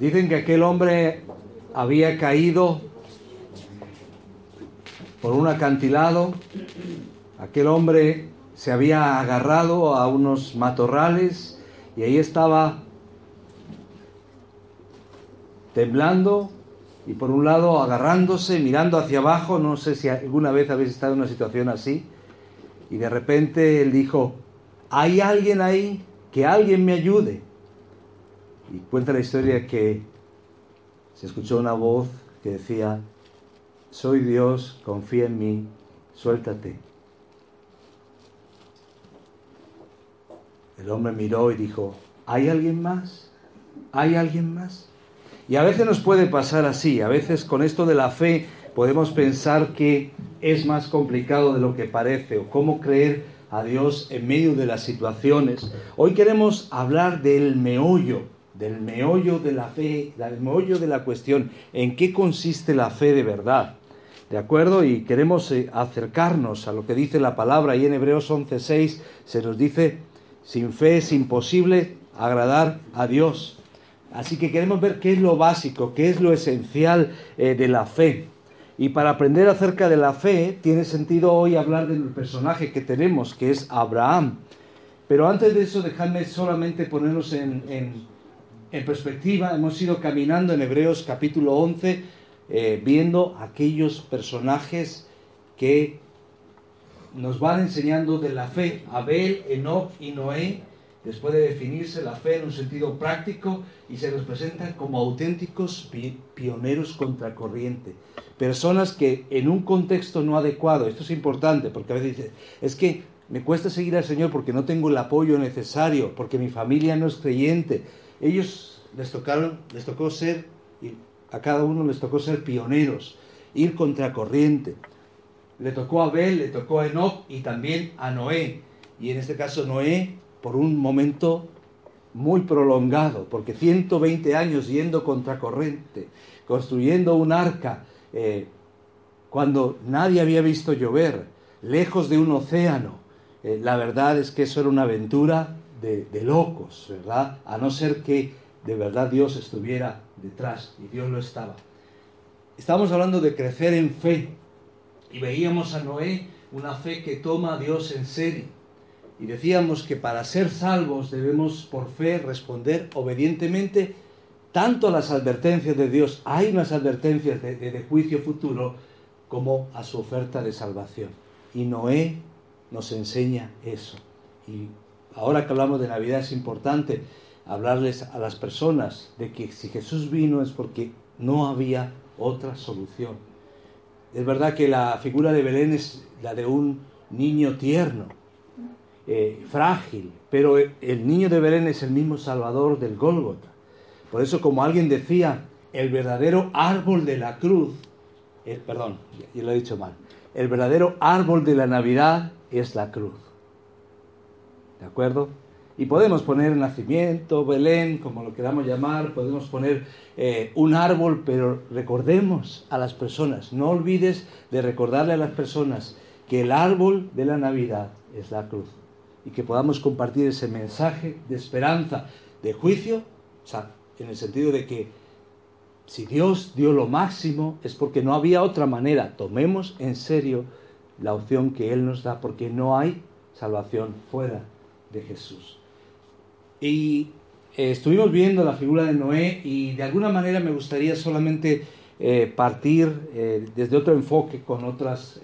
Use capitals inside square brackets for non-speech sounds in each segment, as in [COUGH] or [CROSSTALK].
Dicen que aquel hombre había caído por un acantilado, aquel hombre se había agarrado a unos matorrales y ahí estaba temblando y por un lado agarrándose, mirando hacia abajo, no sé si alguna vez habéis estado en una situación así, y de repente él dijo, hay alguien ahí, que alguien me ayude. Y cuenta la historia que se escuchó una voz que decía, soy Dios, confía en mí, suéltate. El hombre miró y dijo, ¿hay alguien más? ¿Hay alguien más? Y a veces nos puede pasar así, a veces con esto de la fe podemos pensar que es más complicado de lo que parece o cómo creer a Dios en medio de las situaciones. Hoy queremos hablar del meollo, del meollo de la fe, del meollo de la cuestión, en qué consiste la fe de verdad. ¿De acuerdo? Y queremos eh, acercarnos a lo que dice la palabra y en Hebreos 11:6 se nos dice, sin fe es imposible agradar a Dios. Así que queremos ver qué es lo básico, qué es lo esencial eh, de la fe. Y para aprender acerca de la fe, tiene sentido hoy hablar del personaje que tenemos, que es Abraham. Pero antes de eso, dejadme solamente ponernos en, en, perspectiva. Hemos ido caminando en Hebreos capítulo 11, eh, viendo aquellos personajes que nos van enseñando de la fe. Abel, Enoch y Noé, después de definirse la fe en un sentido práctico, y se nos presentan como auténticos pioneros contracorriente personas que en un contexto no adecuado, esto es importante, porque a veces dice, es que me cuesta seguir al Señor porque no tengo el apoyo necesario, porque mi familia no es creyente. Ellos les tocaron, les tocó ser, a cada uno les tocó ser pioneros, ir contracorriente. Le tocó a Abel, le tocó a Enoch y también a Noé. Y en este caso Noé, por un momento muy prolongado, porque 120 años yendo contracorriente, construyendo un arca, eh, cuando nadie había visto llover, lejos de un océano. Eh, la verdad es que eso era una aventura de, locos, ¿verdad? A no ser que de verdad Dios estuviera detrás, y Dios lo estaba. Estamos hablando de crecer en fe, y veíamos a Noé una fe que toma a Dios en serio. Y decíamos que para ser salvos debemos por fe responder obedientemente tanto a las advertencias de Dios, hay unas advertencias de, juicio futuro, como a su oferta de salvación. Y Noé nos enseña eso. Y ahora que hablamos de Navidad es importante hablarles a las personas de que si Jesús vino es porque no había otra solución. Es verdad que la figura de Belén es la de un niño tierno, eh, frágil, pero el niño de Belén es el mismo Salvador del Gólgota. Por eso, como alguien decía, el verdadero árbol de la cruz, el, perdón, yo lo he dicho mal, el verdadero árbol de la Navidad es la cruz. ¿De acuerdo? Y podemos poner nacimiento, Belén, como lo queramos llamar, podemos poner eh, un árbol, pero recordemos a las personas, no olvides de recordarle a las personas que el árbol de la Navidad es la cruz y que podamos compartir ese mensaje de esperanza, de juicio, o en el sentido de que si Dios dio lo máximo es porque no había otra manera. Tomemos en serio la opción que Él nos da porque no hay salvación fuera de Jesús. Y eh, estuvimos viendo la figura de Noé y de alguna manera me gustaría solamente eh, partir eh, desde otro enfoque con otras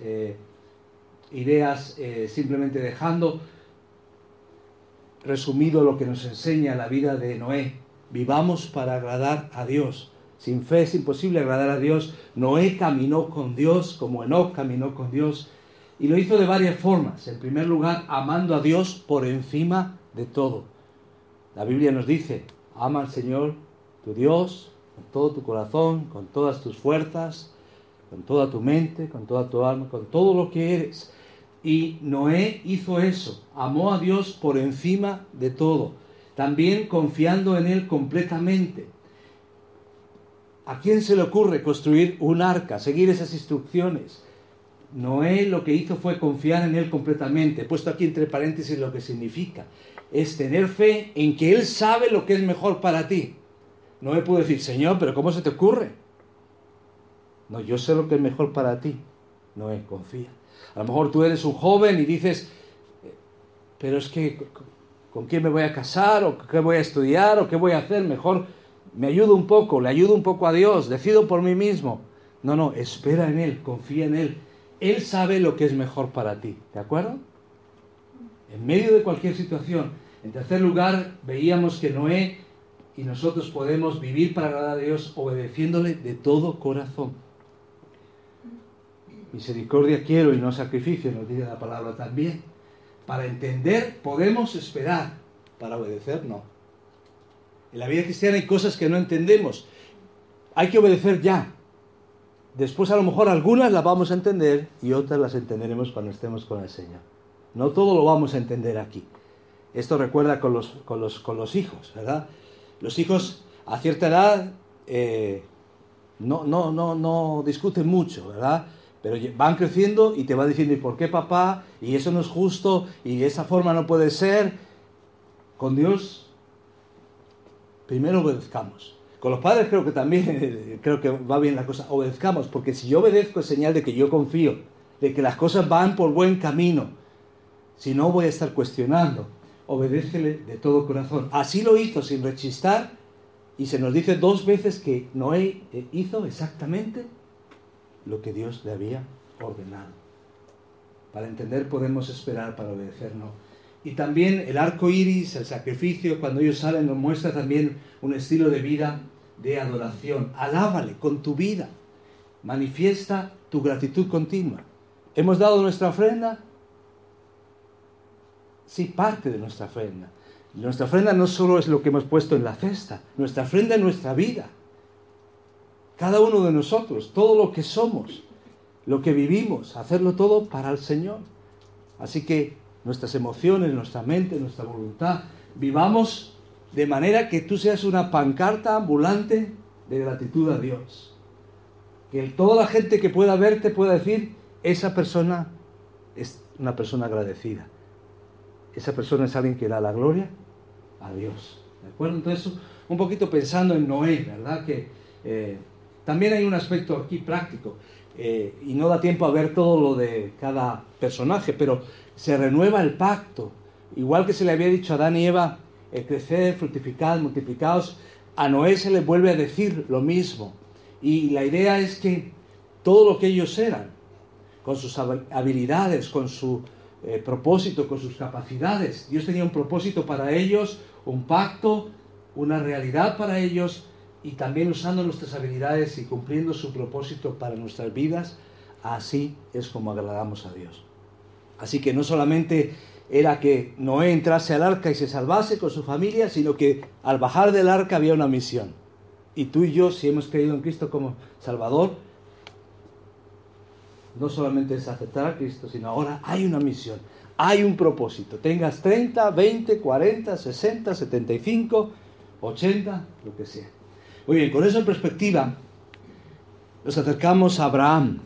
ideas, simplemente dejando resumido lo que nos enseña la vida de Noé Vivamos para agradar a Dios. Sin fe es imposible agradar a Dios. Noé caminó con Dios como Enoch caminó con Dios. Y lo hizo de varias formas. En primer lugar, amando a Dios por encima de todo. La Biblia nos dice, ama al Señor, tu Dios, con todo tu corazón, con todas tus fuerzas, con toda tu mente, con toda tu alma, con todo lo que eres. Y Noé hizo eso, amó a Dios por encima de todo, también confiando en Él completamente. ¿A quién se le ocurre construir un arca, seguir esas instrucciones? Noé lo que hizo fue confiar en Él completamente. He puesto aquí entre paréntesis lo que significa. Es tener fe en que Él sabe lo que es mejor para ti. Noé pudo decir, Señor, pero ¿cómo se te ocurre? No, yo sé lo que es mejor para ti. Noé, confía. A lo mejor tú eres un joven y dices, pero es que, ¿con quién me voy a casar? ¿O qué voy a estudiar? ¿O qué voy a hacer? Mejor me ayudo un poco, le ayudo un poco a Dios, decido por mí mismo. No, no, espera en Él, confía en Él. Él sabe lo que es mejor para ti, ¿de acuerdo? En medio de cualquier situación. En tercer lugar, veíamos que Noé y nosotros podemos vivir para agradar a Dios obedeciéndole de todo corazón. Misericordia quiero y no sacrificio, nos dice la palabra también. Para entender podemos esperar, para obedecer no. En la vida cristiana hay cosas que no entendemos. Hay que obedecer ya. Después a lo mejor algunas las vamos a entender y otras las entenderemos cuando estemos con el Señor. No todo lo vamos a entender aquí. Esto recuerda con los, con los, con los hijos, ¿verdad? Los hijos a cierta edad eh, no, no, no, no discuten mucho, ¿verdad? Pero van creciendo y te van diciendo, ¿y por qué papá? Y eso no es justo, y esa forma no puede ser. Con Dios, primero obedezcamos. Con los padres creo que también, [LAUGHS] creo que va bien la cosa, obedezcamos, porque si yo obedezco es señal de que yo confío, de que las cosas van por buen camino. Si no, voy a estar cuestionando. Obedécele de todo corazón. Así lo hizo sin rechistar, y se nos dice dos veces que Noé hizo exactamente lo que Dios le había ordenado. Para entender podemos esperar, para obedecer no. Y también el arco iris, el sacrificio, cuando ellos salen, nos muestra también un estilo de vida de adoración. Alábale con tu vida. Manifiesta tu gratitud continua. ¿Hemos dado nuestra ofrenda? Sí, parte de nuestra ofrenda. Nuestra ofrenda no solo es lo que hemos puesto en la cesta, nuestra ofrenda es nuestra vida. Cada uno de nosotros, todo lo que somos, lo que vivimos, hacerlo todo para el Señor. Así que nuestras emociones, nuestra mente, nuestra voluntad, vivamos de manera que tú seas una pancarta ambulante de gratitud a Dios. Que toda la gente que pueda verte pueda decir, esa persona es una persona agradecida. Esa persona es alguien que da la gloria a Dios. ¿De acuerdo? Entonces, un poquito pensando en Noé, ¿verdad? Que eh, también hay un aspecto aquí práctico, eh, y no da tiempo a ver todo lo de cada personaje, pero se renueva el pacto. Igual que se le había dicho a Adán y Eva, el crecer, fructificar, multiplicados, a Noé se le vuelve a decir lo mismo. Y la idea es que todo lo que ellos eran, con sus habilidades, con su eh, propósito, con sus capacidades, Dios tenía un propósito para ellos, un pacto, una realidad para ellos, y también usando nuestras habilidades y cumpliendo su propósito para nuestras vidas, así es como agradamos a Dios. Así que no solamente era que Noé entrase al arca y se salvase con su familia, sino que al bajar del arca había una misión. Y tú y yo, si hemos creído en Cristo como Salvador, no solamente es aceptar a Cristo, sino ahora hay una misión, hay un propósito. Tengas 30, 20, 40, 60, 75, 80, lo que sea. Muy bien, con en perspectiva, nos acercamos a Abraham.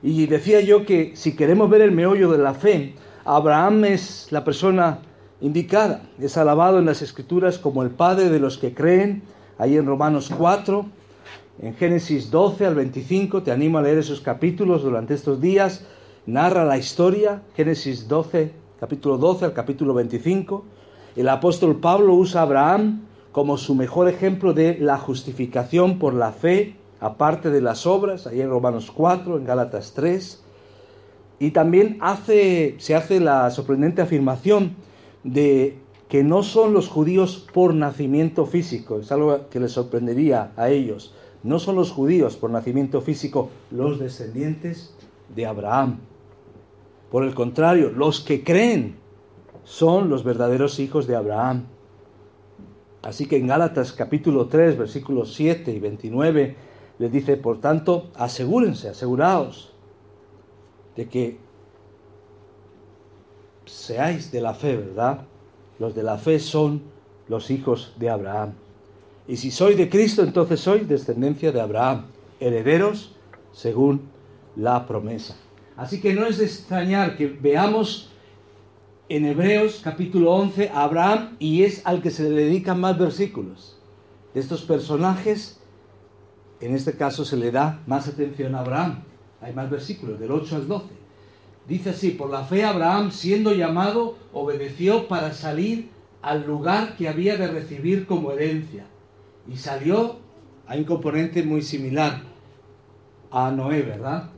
Y decía yo que si queremos ver el meollo de la fe, Abraham es la persona indicada. Es alabado en las Escrituras como el Padre de los que creen, ahí en Romanos 4, en Génesis 12 al 25, te animo a leer esos capítulos durante estos días, narra la historia, Génesis 12, capítulo 12 al capítulo 25. El apóstol Pablo usa a Abraham como su mejor ejemplo de la justificación por la fe, aparte de las obras, ahí en Romanos 4, en Gálatas 3. Y también se hace la sorprendente afirmación de que no son los judíos por nacimiento físico, es algo que les sorprendería a ellos, no son los judíos por nacimiento físico los descendientes de Abraham. Por el contrario, los que creen son los verdaderos hijos de Abraham. Así que en Gálatas capítulo 3, versículos 7 y 29 les dice, por tanto, asegúrense, aseguraos de que seáis de la fe, ¿verdad? Los de la fe son los hijos de Abraham. Y si sois de Cristo, entonces sois descendencia de Abraham, herederos según la promesa. Así que no es de extrañar que veamos en Hebreos capítulo 11 a Abraham y es al que se le dedican más versículos. De estos personajes, en este caso se le da más atención a Abraham. Hay más versículos, del 8 al 12. Dice así, por la fe Abraham, siendo llamado, obedeció para salir al lugar que había de recibir como herencia. Y salió, hay un componente muy similar a Noé, ¿verdad?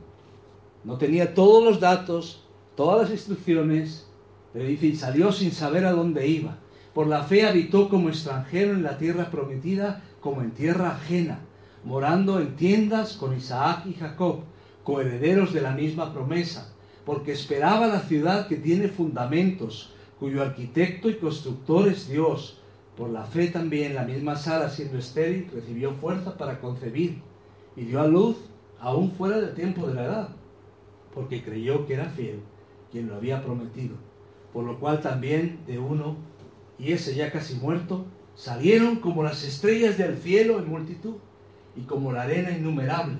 No tenía todos los datos, todas las instrucciones, pero dice, y salió sin saber a dónde iba. Por la fe habitó como extranjero en la tierra prometida, como en tierra ajena, morando en tiendas con Isaac y Jacob, coherederos de la misma promesa, porque esperaba la ciudad que tiene fundamentos, cuyo arquitecto y constructor es Dios. Por la fe también la misma Sara, siendo estéril, recibió fuerza para concebir y dio a luz aún fuera del tiempo de la edad porque creyó que era fiel quien lo había prometido. Por lo cual también de uno, y ese ya casi muerto, salieron como las estrellas del cielo en multitud y como la arena innumerable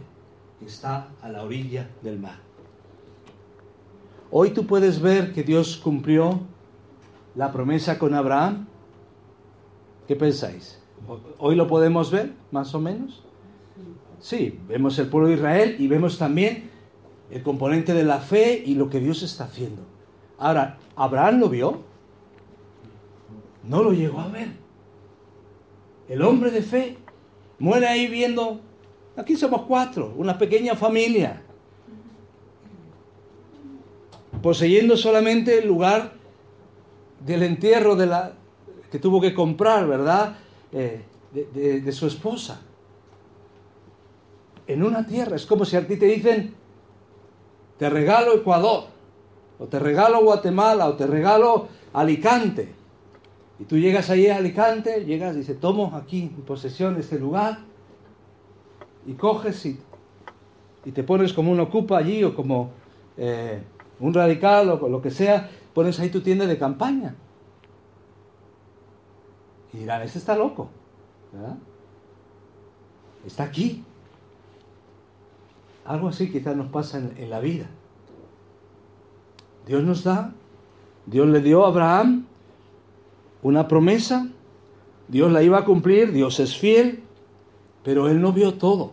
que está a la orilla del mar. Hoy tú puedes ver que Dios cumplió la promesa con Abraham. ¿Qué pensáis? ¿Hoy lo podemos ver, más o menos? Sí, vemos el pueblo de Israel y vemos también el componente de la fe y lo que Dios está haciendo. Ahora, ¿Abraham lo vio? No lo llegó a ver. El hombre de fe muere ahí viendo, aquí somos cuatro, una pequeña familia, poseyendo solamente el lugar del entierro de la, que tuvo que comprar, ¿verdad? Eh, de, de su esposa. En una tierra, es como si a ti te dicen, te regalo Ecuador, o te regalo Guatemala, o te regalo Alicante. Y tú llegas allí a Alicante, llegas y dices, tomo aquí en posesión este lugar, y coges y, y te pones como un ocupa allí, o como eh, un radical, o lo que sea, pones ahí tu tienda de campaña. Y dirán, este está loco, ¿verdad? Está aquí. Algo así quizás nos pasa en, la vida. Dios nos da, Dios le dio a Abraham una promesa, Dios la iba a cumplir, Dios es fiel, pero él no vio todo.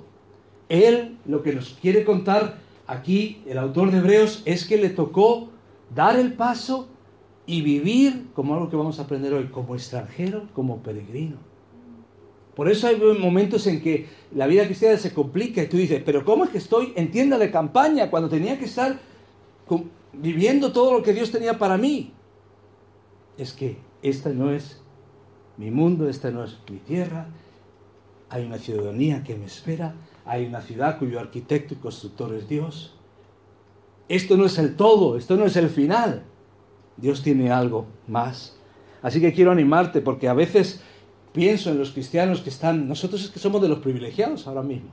Él lo que nos quiere contar aquí el autor de Hebreos es que le tocó dar el paso y vivir como algo que vamos a aprender hoy, como extranjero, como peregrino. Por eso hay momentos en que la vida cristiana se complica y tú dices, pero ¿cómo es que estoy en tienda de campaña cuando tenía que estar viviendo todo lo que Dios tenía para mí? Es que esta no es mi mundo, esta no es mi tierra. Hay una ciudadanía que me espera, hay una ciudad cuyo arquitecto y constructor es Dios. Esto no es el todo, esto no es el final. Dios tiene algo más. Así que quiero animarte porque a veces pienso en los cristianos que están, nosotros es que somos de los privilegiados ahora mismo,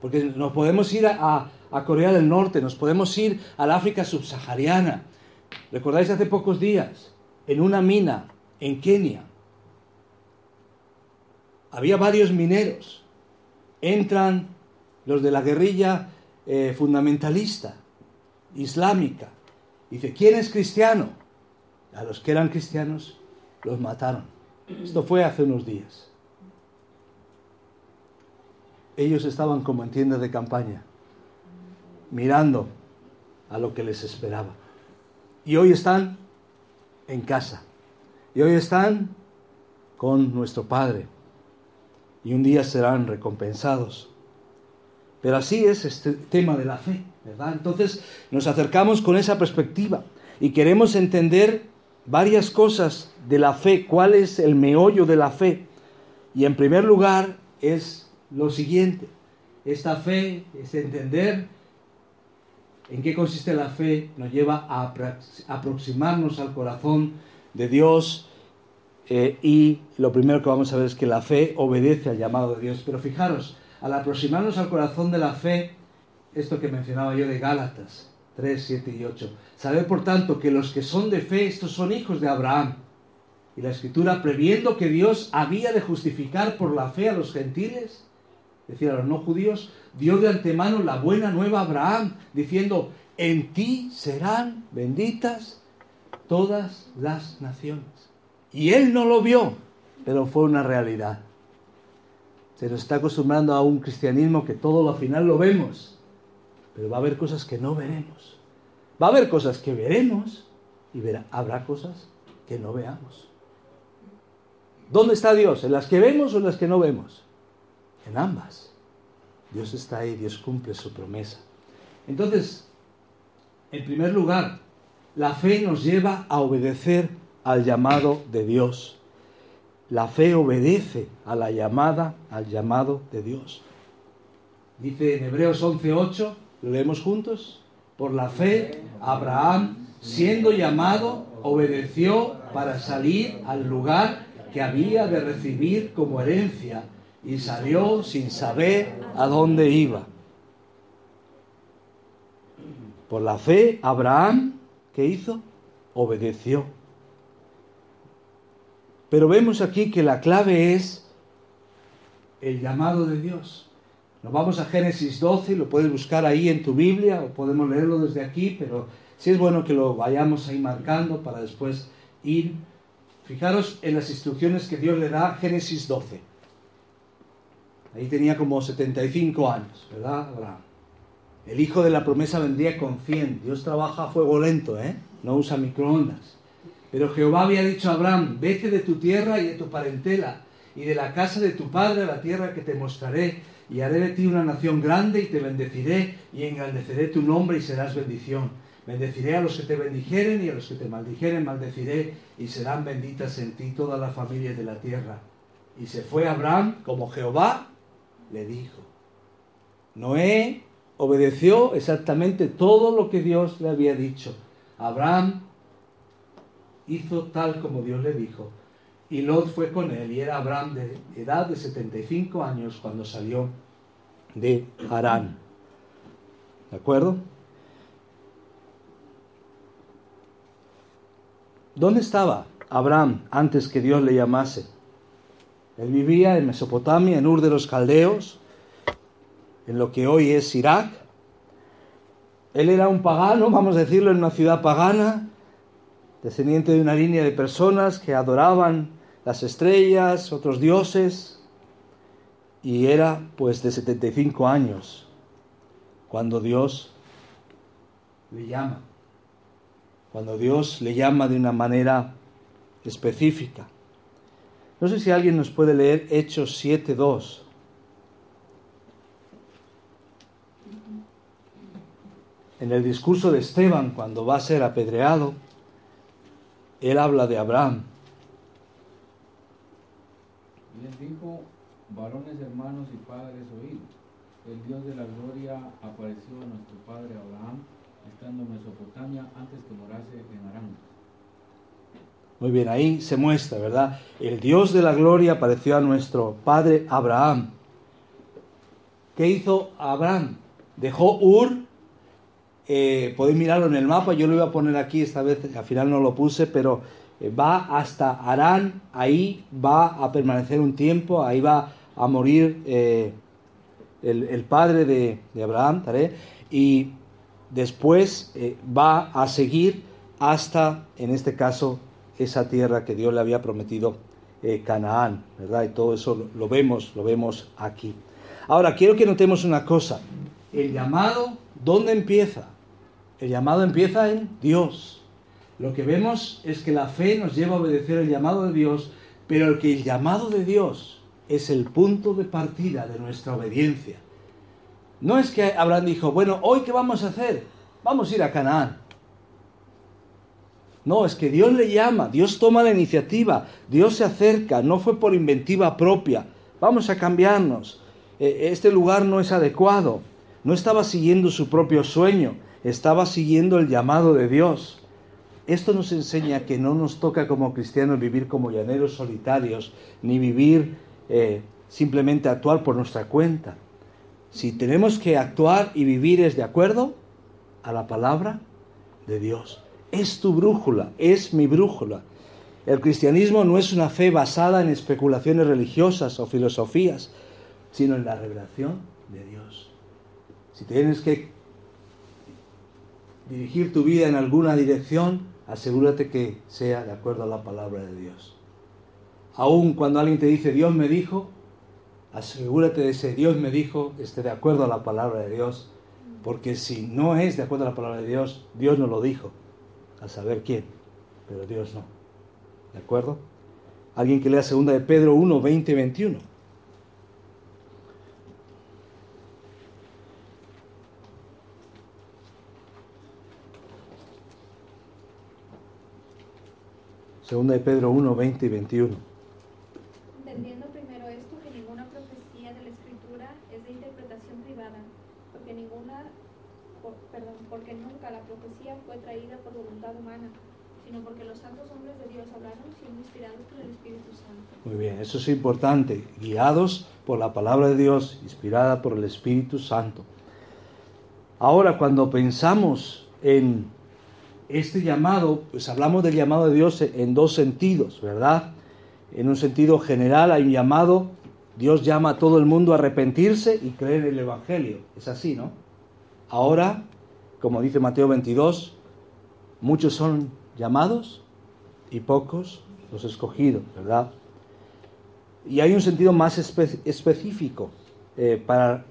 porque nos podemos ir a, Corea del Norte, nos podemos ir al África subsahariana. ¿Recordáis hace pocos días, en una mina en Kenia, había varios mineros, entran los de la guerrilla eh, fundamentalista, islámica, dice, ¿quién es cristiano? A los que eran cristianos los mataron. Esto fue hace unos días. Ellos estaban como en tienda de campaña, mirando a lo que les esperaba. Y hoy están en casa. Y hoy están con nuestro Padre. Y un día serán recompensados. Pero así es este tema de la fe, ¿verdad? Entonces nos acercamos con esa perspectiva y queremos entender varias cosas de la fe, cuál es el meollo de la fe. Y en primer lugar es lo siguiente, esta fe es entender ¿En qué consiste la fe? Nos lleva a aproximarnos al corazón de Dios eh, y lo primero que vamos a ver es que la fe obedece al llamado de Dios. Pero fijaros, al aproximarnos al corazón de la fe, esto que mencionaba yo de Gálatas 3, 7 y 8, saber por tanto que los que son de fe, estos son hijos de Abraham. Y la escritura, previendo que Dios había de justificar por la fe a los gentiles, decir, a los no judíos, dio de antemano la buena nueva a Abraham, diciendo, en ti serán benditas todas las naciones. Y él no lo vio, pero fue una realidad. Se nos está acostumbrando a un cristianismo que todo al final lo vemos, pero va a haber cosas que no veremos. Va a haber cosas que veremos y habrá cosas que no veamos. ¿Dónde está Dios? ¿En las que vemos o en las que no vemos? En ambas. Dios está ahí, Dios cumple su promesa. Entonces, en primer lugar, la fe nos lleva a obedecer al llamado de Dios. La fe obedece a la llamada, al llamado de Dios. Dice en Hebreos 11:8, lo leemos juntos. Por la fe, Abraham, siendo llamado, obedeció para salir al lugar que había de recibir como herencia y salió sin saber a dónde iba. Por la fe, Abraham, ¿qué hizo? Obedeció. Pero vemos aquí que la clave es el llamado de Dios. Nos vamos a Génesis 12, lo puedes buscar ahí en tu Biblia o podemos leerlo desde aquí, pero sí es bueno que lo vayamos ahí marcando para después ir. Fijaros en las instrucciones que Dios le da, Génesis 12. Ahí tenía como 75 años, ¿verdad, Abraham? El hijo de la promesa vendría con 100. Dios trabaja a fuego lento, ¿eh? No usa microondas. Pero Jehová había dicho a Abraham, vete de tu tierra y de tu parentela y de la casa de tu padre a la tierra que te mostraré y haré de ti una nación grande y te bendeciré y engrandeceré tu nombre y serás bendición. Bendeciré a los que te bendijeren y a los que te maldijeren maldeciré y serán benditas en ti todas las familias de la tierra. Y se fue Abraham como Jehová le dijo. Noé obedeció exactamente todo lo que Dios le había dicho. Abraham hizo tal como Dios le dijo. Y Lot fue con él, y era Abraham de edad de 75 años cuando salió de Harán. ¿De acuerdo? ¿Dónde estaba Abraham antes que Dios le llamase? Él vivía en Mesopotamia, en Ur de los Caldeos, en lo que hoy es Irak. Él era un pagano, vamos a decirlo, en una ciudad pagana, descendiente de una línea de personas que adoraban las estrellas, otros dioses, y era pues de 75 años cuando Dios le llama, cuando Dios le llama de una manera específica. No sé si alguien nos puede leer Hechos 7.2. En el discurso de Esteban, cuando va a ser apedreado, él habla de Abraham. Les dijo, varones hermanos y padres oídos, el Dios de la gloria apareció a nuestro padre Abraham, estando en Mesopotamia, antes que morase en Arán. Muy bien, ahí se muestra, ¿verdad? El Dios de la gloria apareció a nuestro padre Abraham. ¿Qué hizo Abraham? Dejó Ur eh, podéis mirarlo en el mapa, yo lo iba a poner aquí, esta vez al final no lo puse, pero eh, va hasta Arán, ahí va a permanecer un tiempo, ahí va a morir eh, el, padre de, Abraham, y después va a seguir hasta, en este caso, esa tierra que Dios le había prometido, Canaán, ¿verdad? Y todo eso lo vemos, lo vemos aquí. Ahora, quiero que notemos una cosa. El llamado, ¿dónde empieza? El llamado empieza en Dios. Lo que vemos es que la fe nos lleva a obedecer el llamado de Dios, pero que el llamado de Dios es el punto de partida de nuestra obediencia. No es que Abraham dijo, bueno, hoy qué vamos a hacer? Vamos a ir a Canaán. No, es que Dios le llama, Dios toma la iniciativa, Dios se acerca, no fue por inventiva propia. Vamos a cambiarnos. E, este lugar no es adecuado. No estaba siguiendo su propio sueño, estaba siguiendo el llamado de Dios. Esto nos enseña que no nos toca como cristianos vivir como llaneros solitarios, ni vivir eh, simplemente actuar por nuestra cuenta. Si tenemos que actuar y vivir es de acuerdo a la palabra de Dios. Es tu brújula, es mi brújula. El cristianismo no es una fe basada en especulaciones religiosas o filosofías, sino en la revelación de Dios. Si tienes que dirigir tu vida en alguna dirección, asegúrate que sea de acuerdo a la palabra de Dios. Aun cuando alguien te dice Dios me dijo, asegúrate de ese Dios me dijo, esté de acuerdo a la palabra de Dios, porque si no es de acuerdo a la palabra de Dios, Dios no lo dijo, a saber quién, pero Dios no. ¿De acuerdo? Alguien que lea segunda de Pedro 1, 20 y 21. Segunda de Pedro 1, 20 y 21. Entendiendo primero esto, que ninguna profecía de la Escritura es de interpretación privada, porque ninguna, perdón, porque nunca la profecía fue traída por voluntad humana, sino porque los santos hombres de Dios hablaron siendo inspirados por el Espíritu Santo. Muy bien, eso es importante, guiados por la palabra de Dios, inspirada por el Espíritu Santo. Ahora, cuando pensamos en este llamado, pues hablamos del llamado de Dios en dos sentidos, ¿verdad? En un sentido general hay un llamado, Dios llama a todo el mundo a arrepentirse y creer en el Evangelio. Es así, ¿no? Ahora, como dice Mateo 22, muchos son llamados y pocos los escogidos, ¿verdad? Y hay un sentido más específico eh, para,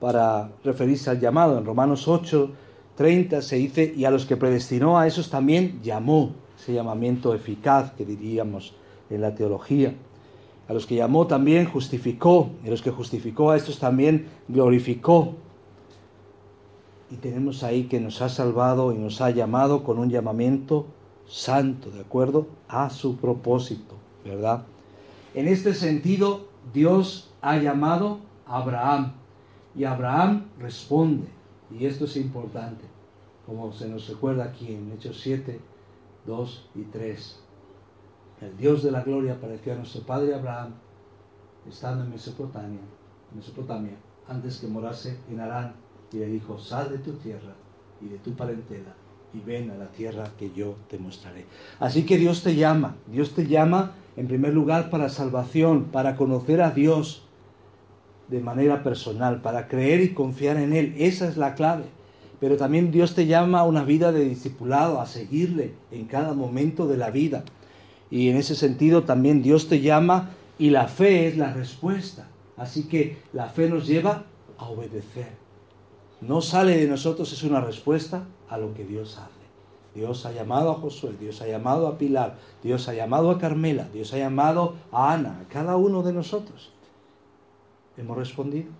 para referirse al llamado. En Romanos 8, 30 se dice, y a los que predestinó a esos también llamó, ese llamamiento eficaz que diríamos en la teología. A los que llamó también justificó, y a los que justificó a estos también glorificó y tenemos ahí que nos ha salvado y nos ha llamado con un llamamiento santo, ¿de acuerdo? A su propósito, ¿verdad? En este sentido, Dios ha llamado a Abraham y Abraham responde, y esto es importante, como se nos recuerda aquí en Hechos 7, 2 y 3. El Dios de la gloria apareció a nuestro padre Abraham estando en Mesopotamia, Mesopotamia antes que morase en Arán y le dijo, sal de tu tierra y de tu parentela y ven a la tierra que yo te mostraré. Así que Dios te llama, Dios te llama en primer lugar para salvación, para conocer a Dios de manera personal, para creer y confiar en Él. Esa es la clave. Pero también Dios te llama a una vida de discipulado, a seguirle en cada momento de la vida. Y en ese sentido también Dios te llama y la fe es la respuesta. Así que la fe nos lleva a obedecer no sale de nosotros, es una respuesta a lo que Dios hace. Dios ha llamado a Josué, Dios ha llamado a Pilar, Dios ha llamado a Carmela, Dios ha llamado a Ana, a cada uno de nosotros. ¿Hemos respondido?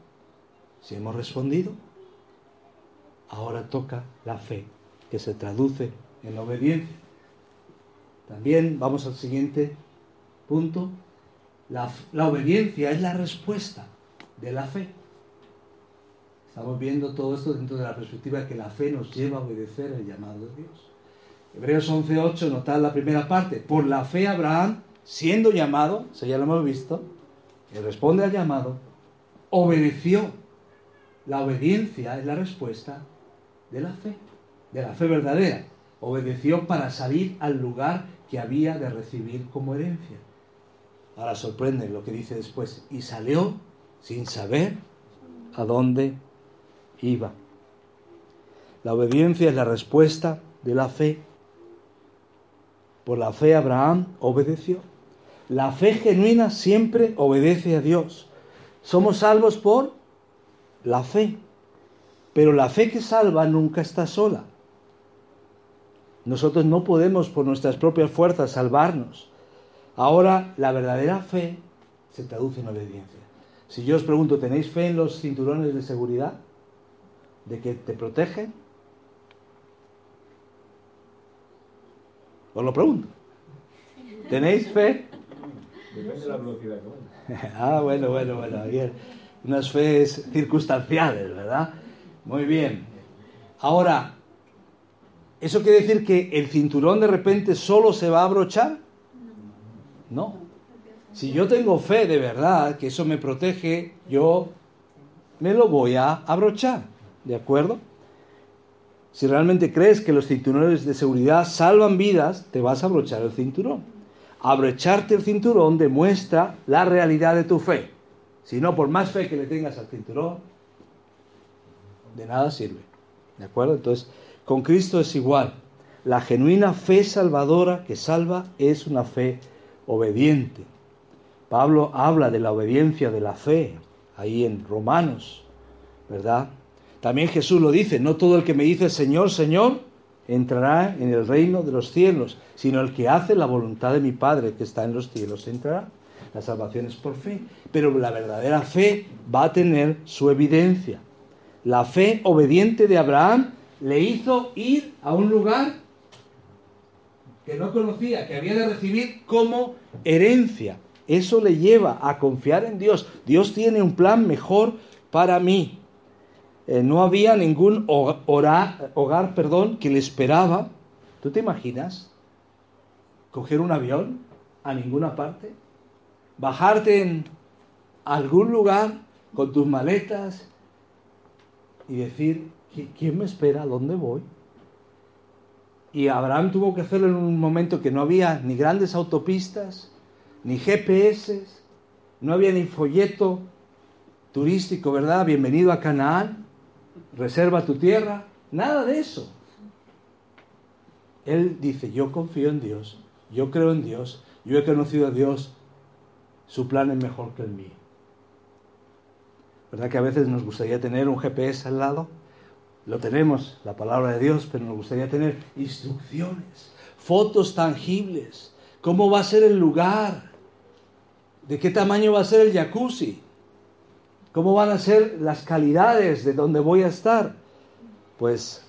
Si hemos respondido, ahora toca la fe, que se traduce en obediencia. También vamos al siguiente punto. La, la obediencia es la respuesta de la fe. Estamos viendo todo esto dentro de la perspectiva que la fe nos lleva a obedecer el llamado de Dios. Hebreos 11.8, notad la primera parte. Por la fe Abraham, siendo llamado, eso ya lo hemos visto, y responde al llamado, obedeció. La obediencia es la respuesta de la fe, de la fe verdadera. Obedeció para salir al lugar que había de recibir como herencia. Ahora sorprende lo que dice después. Y salió sin saber a dónde iba. La obediencia es la respuesta de la fe. Por la fe Abraham obedeció. La fe genuina siempre obedece a Dios. Somos salvos por la fe. Pero la fe que salva nunca está sola. Nosotros no podemos por nuestras propias fuerzas salvarnos. Ahora la verdadera fe se traduce en obediencia. Si yo os pregunto, ¿tenéis fe en los cinturones de seguridad? De que te protegen? Os lo pregunto. ¿Tenéis fe? Depende de la velocidad [LAUGHS] ah, bueno, bueno, bueno. Bien. Unas fees circunstanciales, ¿verdad? Muy bien. Ahora, ¿eso quiere decir que el cinturón de repente solo se va a abrochar? No. Si yo tengo fe de verdad, que eso me protege, yo me lo voy a abrochar. ¿De acuerdo? Si realmente crees que los cinturones de seguridad salvan vidas, te vas a abrochar el cinturón. Abrocharte el cinturón demuestra la realidad de tu fe. Si no, por más fe que le tengas al cinturón, de nada sirve. ¿De acuerdo? Entonces, con Cristo es igual. La genuina fe salvadora que salva es una fe obediente. Pablo habla de la obediencia de la fe ahí en Romanos, ¿verdad? También Jesús lo dice, no todo el que me dice Señor, Señor, entrará en el reino de los cielos, sino el que hace la voluntad de mi Padre que está en los cielos entrará. La salvación es por fe, pero la verdadera fe va a tener su evidencia. La fe obediente de Abraham le hizo ir a un lugar que no conocía, que había de recibir como herencia. Eso le lleva a confiar en Dios. Dios tiene un plan mejor para mí. Eh, no había ningún hogar, perdón, que le esperaba. ¿Tú te imaginas? Coger un avión a ninguna parte, bajarte en algún lugar con tus maletas y decir, ¿quién me espera? ¿Dónde voy? Y Abraham tuvo que hacerlo en un momento que no había ni grandes autopistas, ni GPS, no había ni folleto turístico, ¿verdad? Bienvenido a Canaán reserva tu tierra, nada de eso. Él dice, yo confío en Dios, yo creo en Dios, yo he conocido a Dios, su plan es mejor que el mío. ¿Verdad que a veces nos gustaría tener un GPS al lado? Lo tenemos, la palabra de Dios, pero nos gustaría tener instrucciones, fotos tangibles, cómo va a ser el lugar, de qué tamaño va a ser el jacuzzi, ¿Cómo van a ser las calidades de donde voy a estar? Pues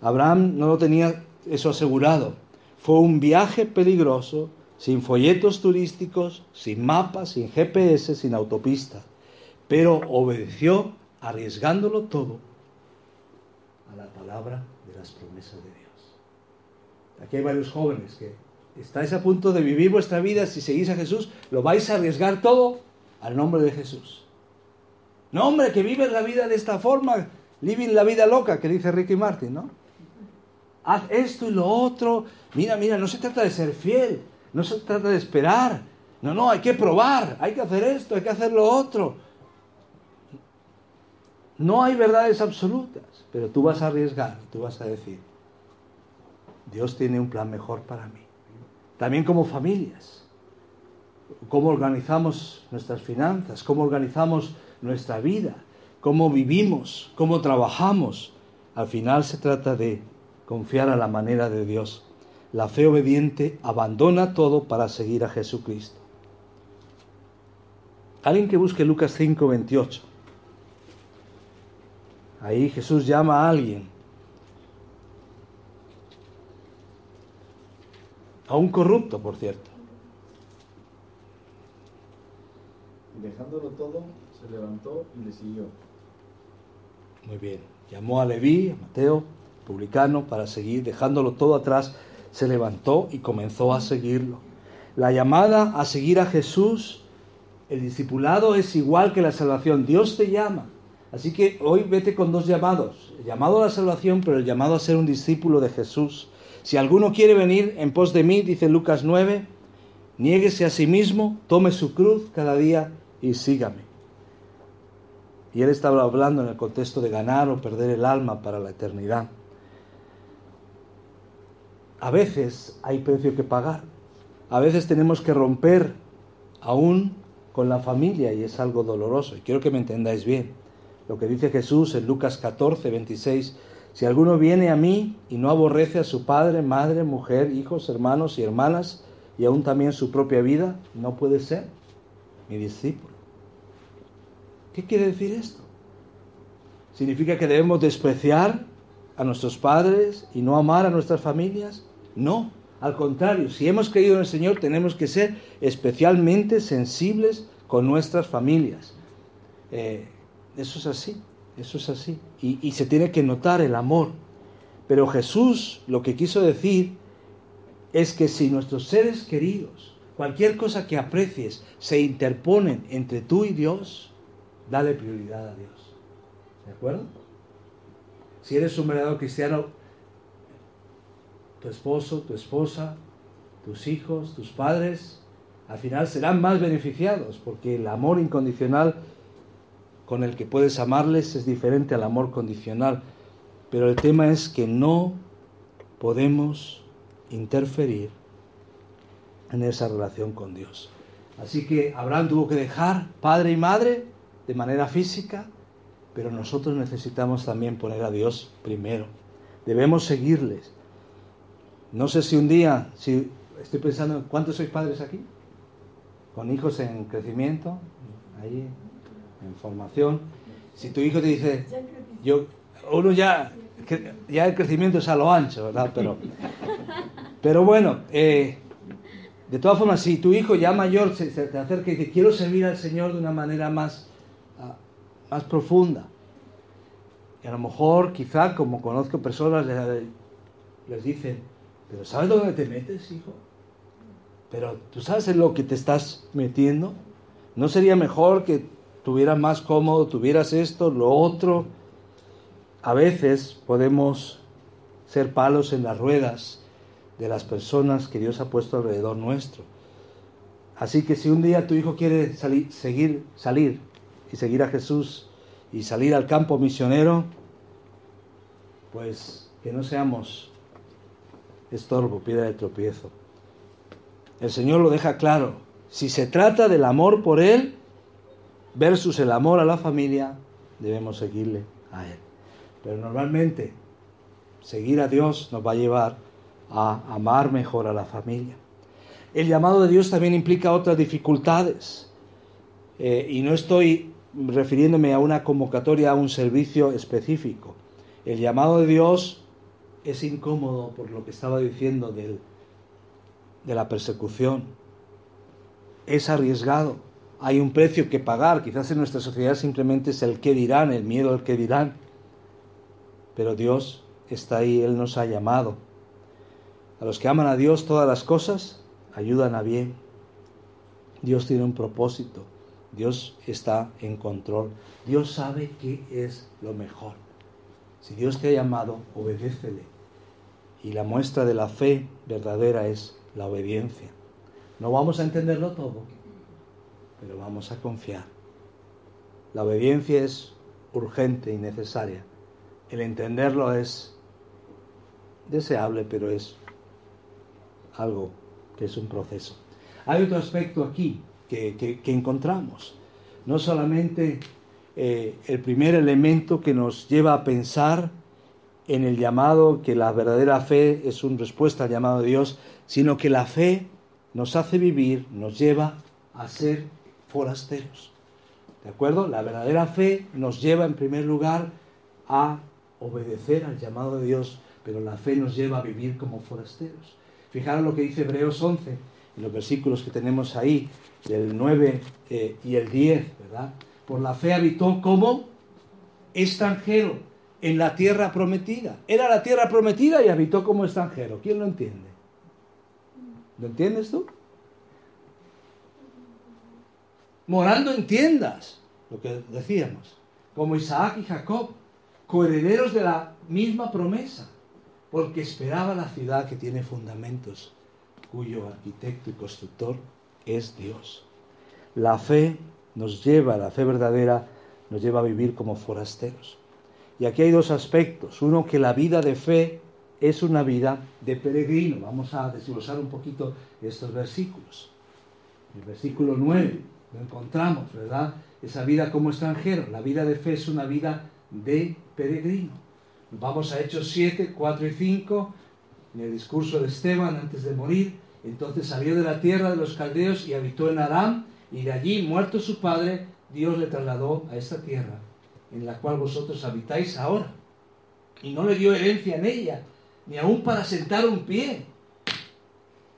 Abraham no lo tenía eso asegurado. Fue un viaje peligroso, sin folletos turísticos, sin mapas, sin GPS, sin autopista. Pero obedeció, arriesgándolo todo, a la palabra de las promesas de Dios. Aquí hay varios jóvenes que estáis a punto de vivir vuestra vida, si seguís a Jesús, lo vais a arriesgar todo al nombre de Jesús. No, hombre, que vives la vida de esta forma, living la vida loca, que dice Ricky Martin, ¿no? Haz esto y lo otro. Mira, mira, no se trata de ser fiel, no se trata de esperar. No, no, hay que probar, hay que hacer esto, hay que hacer lo otro. No hay verdades absolutas, pero tú vas a arriesgar, tú vas a decir, Dios tiene un plan mejor para mí. También como familias, cómo organizamos nuestras finanzas, cómo organizamos nuestra vida, cómo vivimos, cómo trabajamos. Al final se trata de confiar a la manera de Dios. La fe obediente abandona todo para seguir a Jesucristo. Alguien que busque Lucas 5, 28. Ahí Jesús llama a alguien. A un corrupto, por cierto. dejándolo todo, se levantó y le siguió. Muy bien. Llamó a Leví, a Mateo, publicano, para seguir, dejándolo todo atrás, se levantó y comenzó a seguirlo. La llamada a seguir a Jesús, el discipulado es igual que la salvación. Dios te llama. Así que hoy vete con dos llamados. El llamado a la salvación, pero el llamado a ser un discípulo de Jesús. Si alguno quiere venir en pos de mí, dice Lucas 9, niéguese a sí mismo, tome su cruz cada día y sígame. Y él estaba hablando en el contexto de ganar o perder el alma para la eternidad. A veces hay precio que pagar. A veces tenemos que romper aún con la familia y es algo doloroso. Y quiero que me entendáis bien. Lo que dice Jesús en Lucas 14, 26. Si alguno viene a mí y no aborrece a su padre, madre, mujer, hijos, hermanos y hermanas, y aún también su propia vida, no puede ser mi discípulo. ¿Qué quiere decir esto? ¿Significa que debemos despreciar a nuestros padres y no amar a nuestras familias? No, al contrario, si hemos creído en el Señor tenemos que ser especialmente sensibles con nuestras familias. Eh, eso es así. Eso es así. Y, y se tiene que notar el amor. Pero Jesús lo que quiso decir es que si nuestros seres queridos, cualquier cosa que aprecies, se interponen entre tú y Dios, dale prioridad a Dios. ¿De acuerdo? Si eres un verdadero cristiano, tu esposo, tu esposa, tus hijos, tus padres, al final serán más beneficiados, porque el amor incondicional con el que puedes amarles es diferente al amor condicional. Pero el tema es que no podemos interferir en esa relación con Dios. Así que Abraham tuvo que dejar padre y madre de manera física, pero nosotros necesitamos también poner a Dios primero. Debemos seguirles. No sé si un día, si estoy pensando, ¿cuántos sois padres aquí? Con hijos en crecimiento, ahí, en formación. Si tu hijo te dice, yo, uno ya, ya el crecimiento es a lo ancho, ¿verdad? Pero, pero bueno, eh, de todas formas, si tu hijo ya mayor se, te acerca y dice, quiero servir al Señor de una manera más, más profunda, y a lo mejor, quizá, como conozco personas, les dicen, pero ¿sabes dónde te metes, hijo? Pero tú sabes en lo que te estás metiendo. ¿No sería mejor que tuvieras más cómodo, tuvieras esto, lo otro? A veces podemos ser palos en las ruedas de las personas que Dios ha puesto alrededor nuestro. Así que si un día tu hijo quiere salir, seguir, salir y seguir a Jesús y salir al campo misionero, pues que no seamos estorbo, piedra de tropiezo. El Señor lo deja claro. Si se trata del amor por Él versus el amor a la familia, debemos seguirle a Él. Pero normalmente seguir a Dios nos va a llevar a amar mejor a la familia. El llamado de Dios también implica otras dificultades. Eh, y no estoy refiriéndome a una convocatoria, a un servicio específico. El llamado de Dios es incómodo por lo que estaba diciendo de la persecución. Es arriesgado. Hay un precio que pagar. Quizás en nuestra sociedad simplemente es el que dirán, el miedo al que dirán. Pero Dios está ahí, Él nos ha llamado. A los que aman a Dios todas las cosas ayudan a bien. Dios tiene un propósito. Dios está en control. Dios sabe qué es lo mejor. Si Dios te ha llamado, obedécele. Y la muestra de la fe verdadera es la obediencia. No vamos a entenderlo todo, pero vamos a confiar. La obediencia es urgente y necesaria. El entenderlo es deseable, pero es algo que es un proceso. Hay otro aspecto aquí que, encontramos. No solamente eh, el primer elemento que nos lleva a pensar en el llamado, que la verdadera fe es una respuesta al llamado de Dios, sino que la fe nos hace vivir, nos lleva a ser forasteros. ¿De acuerdo? La verdadera fe nos lleva en primer lugar a obedecer al llamado de Dios, pero la fe nos lleva a vivir como forasteros. Fijaros lo que dice Hebreos 11, en los versículos que tenemos ahí, del 9 eh, y el 10, ¿verdad? Por la fe habitó como extranjero en la tierra prometida. Era la tierra prometida y habitó como extranjero. ¿Quién lo entiende? ¿Lo entiendes tú? Morando en tiendas, lo que decíamos, como Isaac y Jacob, coherederos de la misma promesa, porque esperaba la ciudad que tiene fundamentos, cuyo arquitecto y constructor es Dios. La fe nos lleva, la fe verdadera nos lleva a vivir como forasteros. Y aquí hay dos aspectos. Uno, que la vida de fe es una vida de peregrino. Vamos a desglosar un poquito estos versículos. El versículo 9 lo encontramos, ¿verdad? Esa vida como extranjero. La vida de fe es una vida de peregrino. Vamos a Hechos 7, 4 y 5, en el discurso de Esteban antes de morir. Entonces salió de la tierra de los caldeos y habitó en Aram, y de allí, muerto su padre, Dios le trasladó a esta tierra en la cual vosotros habitáis ahora. Y no le dio herencia en ella, ni aún para sentar un pie.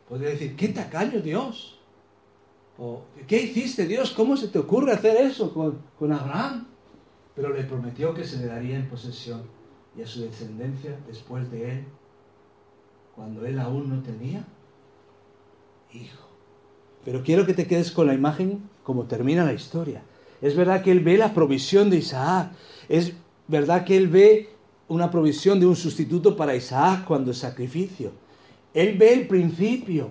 Podría decir, qué tacaño Dios. O, ¿qué hiciste Dios? ¿Cómo se te ocurre hacer eso con, con Abraham? pero le prometió que se le daría en posesión y a su descendencia después de él, cuando él aún no tenía hijo. Pero quiero que te quedes con la imagen como termina la historia. Es verdad que él ve la provisión de Isaac, es verdad que él ve una provisión de un sustituto para Isaac cuando es sacrificio. Él ve el principio,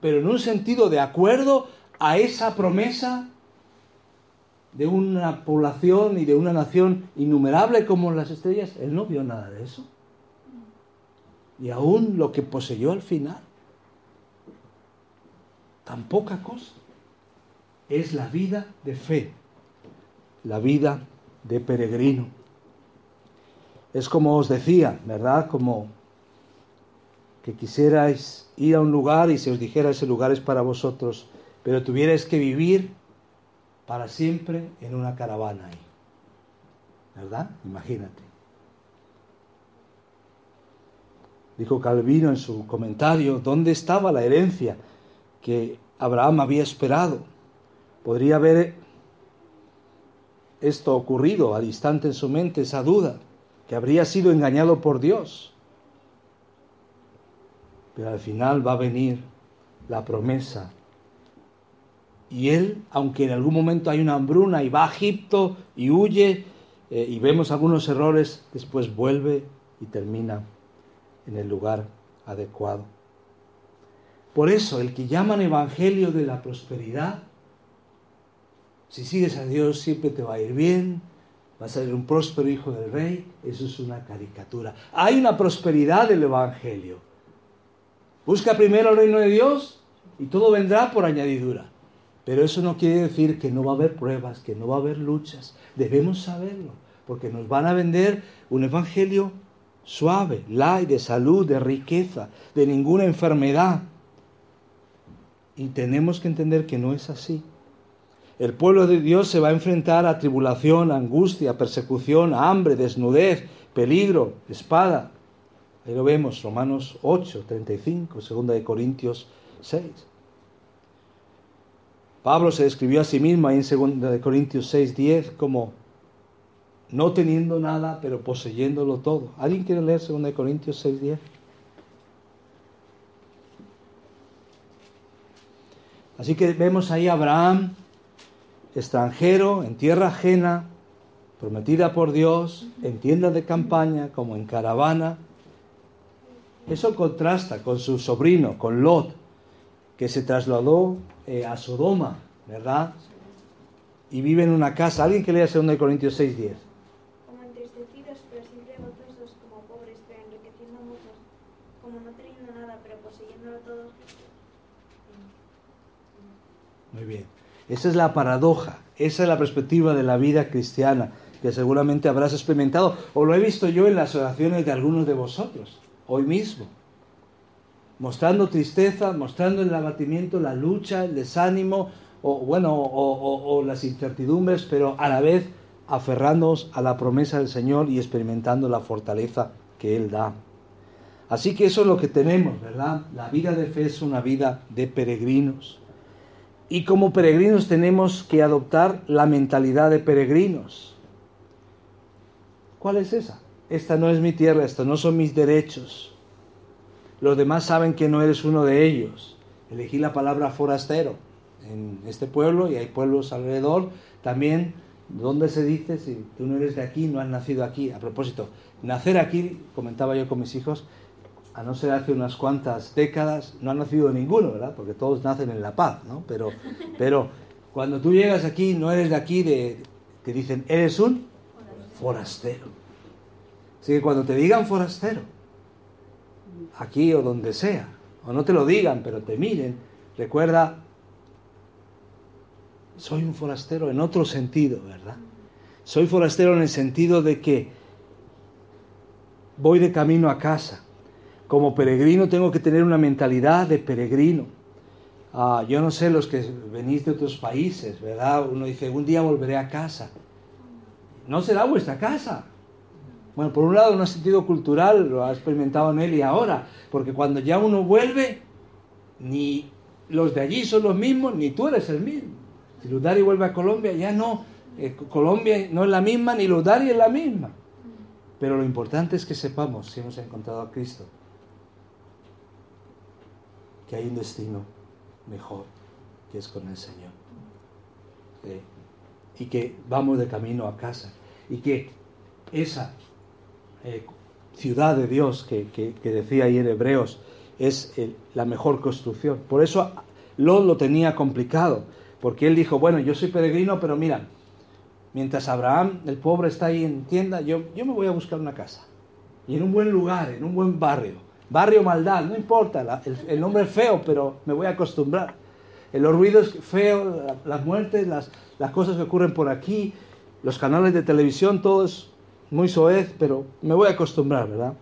pero en un sentido de acuerdo a esa promesa de una población y de una nación innumerable como las estrellas, él no vio nada de eso. Y aún lo que poseyó al final, tan poca cosa, es la vida de fe, la vida de peregrino. Es como os decía, ¿verdad? Como que quisierais ir a un lugar y se os dijera ese lugar es para vosotros, pero tuvierais que vivir para siempre en una caravana ahí. ¿Verdad? Imagínate. Dijo Calvino en su comentario, ¿dónde estaba la herencia que Abraham había esperado? Podría haber esto ocurrido al instante en su mente, esa duda, que habría sido engañado por Dios. Pero al final va a venir la promesa y él, aunque en algún momento hay una hambruna y va a Egipto y huye eh, y vemos algunos errores, después vuelve y termina en el lugar adecuado. Por eso el que llaman Evangelio de la Prosperidad, si sigues a Dios siempre te va a ir bien, vas a ser un próspero hijo del rey, eso es una caricatura. Hay una prosperidad del Evangelio. Busca primero el reino de Dios y todo vendrá por añadidura. Pero eso no quiere decir que no va a haber pruebas, que no va a haber luchas. Debemos saberlo, porque nos van a vender un evangelio suave, light, de salud, de riqueza, de ninguna enfermedad. Y tenemos que entender que no es así. El pueblo de Dios se va a enfrentar a tribulación, angustia, persecución, hambre, desnudez, peligro, espada. Ahí lo vemos, Romanos 8, 35, 2 de Corintios 6. Pablo se describió a sí mismo ahí en 2 Corintios 6, 10 como no teniendo nada, pero poseyéndolo todo. ¿Alguien quiere leer 2 Corintios 6, 10? Así que vemos ahí a Abraham, extranjero, en tierra ajena, prometida por Dios, en tienda de campaña, como en caravana. Eso contrasta con su sobrino, con Lot, que se trasladó eh, a Sodoma, ¿verdad? Y vive en una casa. ¿Alguien que lea 2 Corintios 6, 10? Como entristecidos, pero siempre gozosos, como pobres, pero enriqueciendo a muchos, como no teniendo nada, pero poseyéndolo todo. Muy bien. Esa es la paradoja, esa es la perspectiva de la vida cristiana que seguramente habrás experimentado o lo he visto yo en las oraciones de algunos de vosotros, hoy mismo mostrando tristeza, mostrando el abatimiento, la lucha, el desánimo, o bueno, o, las incertidumbres, pero a la vez aferrándonos a la promesa del Señor y experimentando la fortaleza que Él da. Así que eso es lo que tenemos, ¿verdad? La vida de fe es una vida de peregrinos. Y como peregrinos tenemos que adoptar la mentalidad de peregrinos. ¿Cuál es esa? Esta no es mi tierra, estos no son mis derechos los demás saben que no eres uno de ellos. Elegí la palabra forastero en este pueblo y hay pueblos alrededor. También, ¿dónde se dice si tú no eres de aquí, no has nacido aquí? A propósito, nacer aquí, comentaba yo con mis hijos, a no ser hace unas cuantas décadas, no ha nacido ninguno, ¿verdad? Porque todos nacen en La Paz, ¿no? Pero, pero cuando tú llegas aquí, no eres de aquí, de, te dicen, eres un forastero. Así que cuando te digan forastero, aquí o donde sea, o no te lo digan, pero te miren, recuerda, soy un forastero en otro sentido, ¿verdad? Soy forastero en el sentido de que voy de camino a casa. Como peregrino tengo que tener una mentalidad de peregrino. Ah, yo no sé los que venís de otros países, ¿verdad? Uno dice, un día volveré a casa. No será vuestra casa, bueno, por un lado, en un sentido cultural, lo ha experimentado en él y ahora, porque cuando ya uno vuelve, ni los de allí son los mismos, ni tú eres el mismo. Si Ludari vuelve a Colombia, ya no, Eh, Colombia no es la misma, ni Lodari es la misma. Pero lo importante es que sepamos, si hemos encontrado a Cristo, que hay un destino mejor, que es con el Señor. Eh, y que vamos de camino a casa. Y que esa eh, ciudad de Dios que, decía ahí en Hebreos es la mejor construcción. Por eso Lot lo tenía complicado, porque él dijo, bueno, yo soy peregrino, pero mira, mientras Abraham, el pobre, está ahí en tienda, yo, yo me voy a buscar una casa. Y en un buen lugar, en un buen barrio. Barrio maldad, no importa, el, nombre es feo, pero me voy a acostumbrar. Los ruidos feos, las muertes, las, las cosas que ocurren por aquí, los canales de televisión, todo es muy soez, pero me voy a acostumbrar, ¿verdad?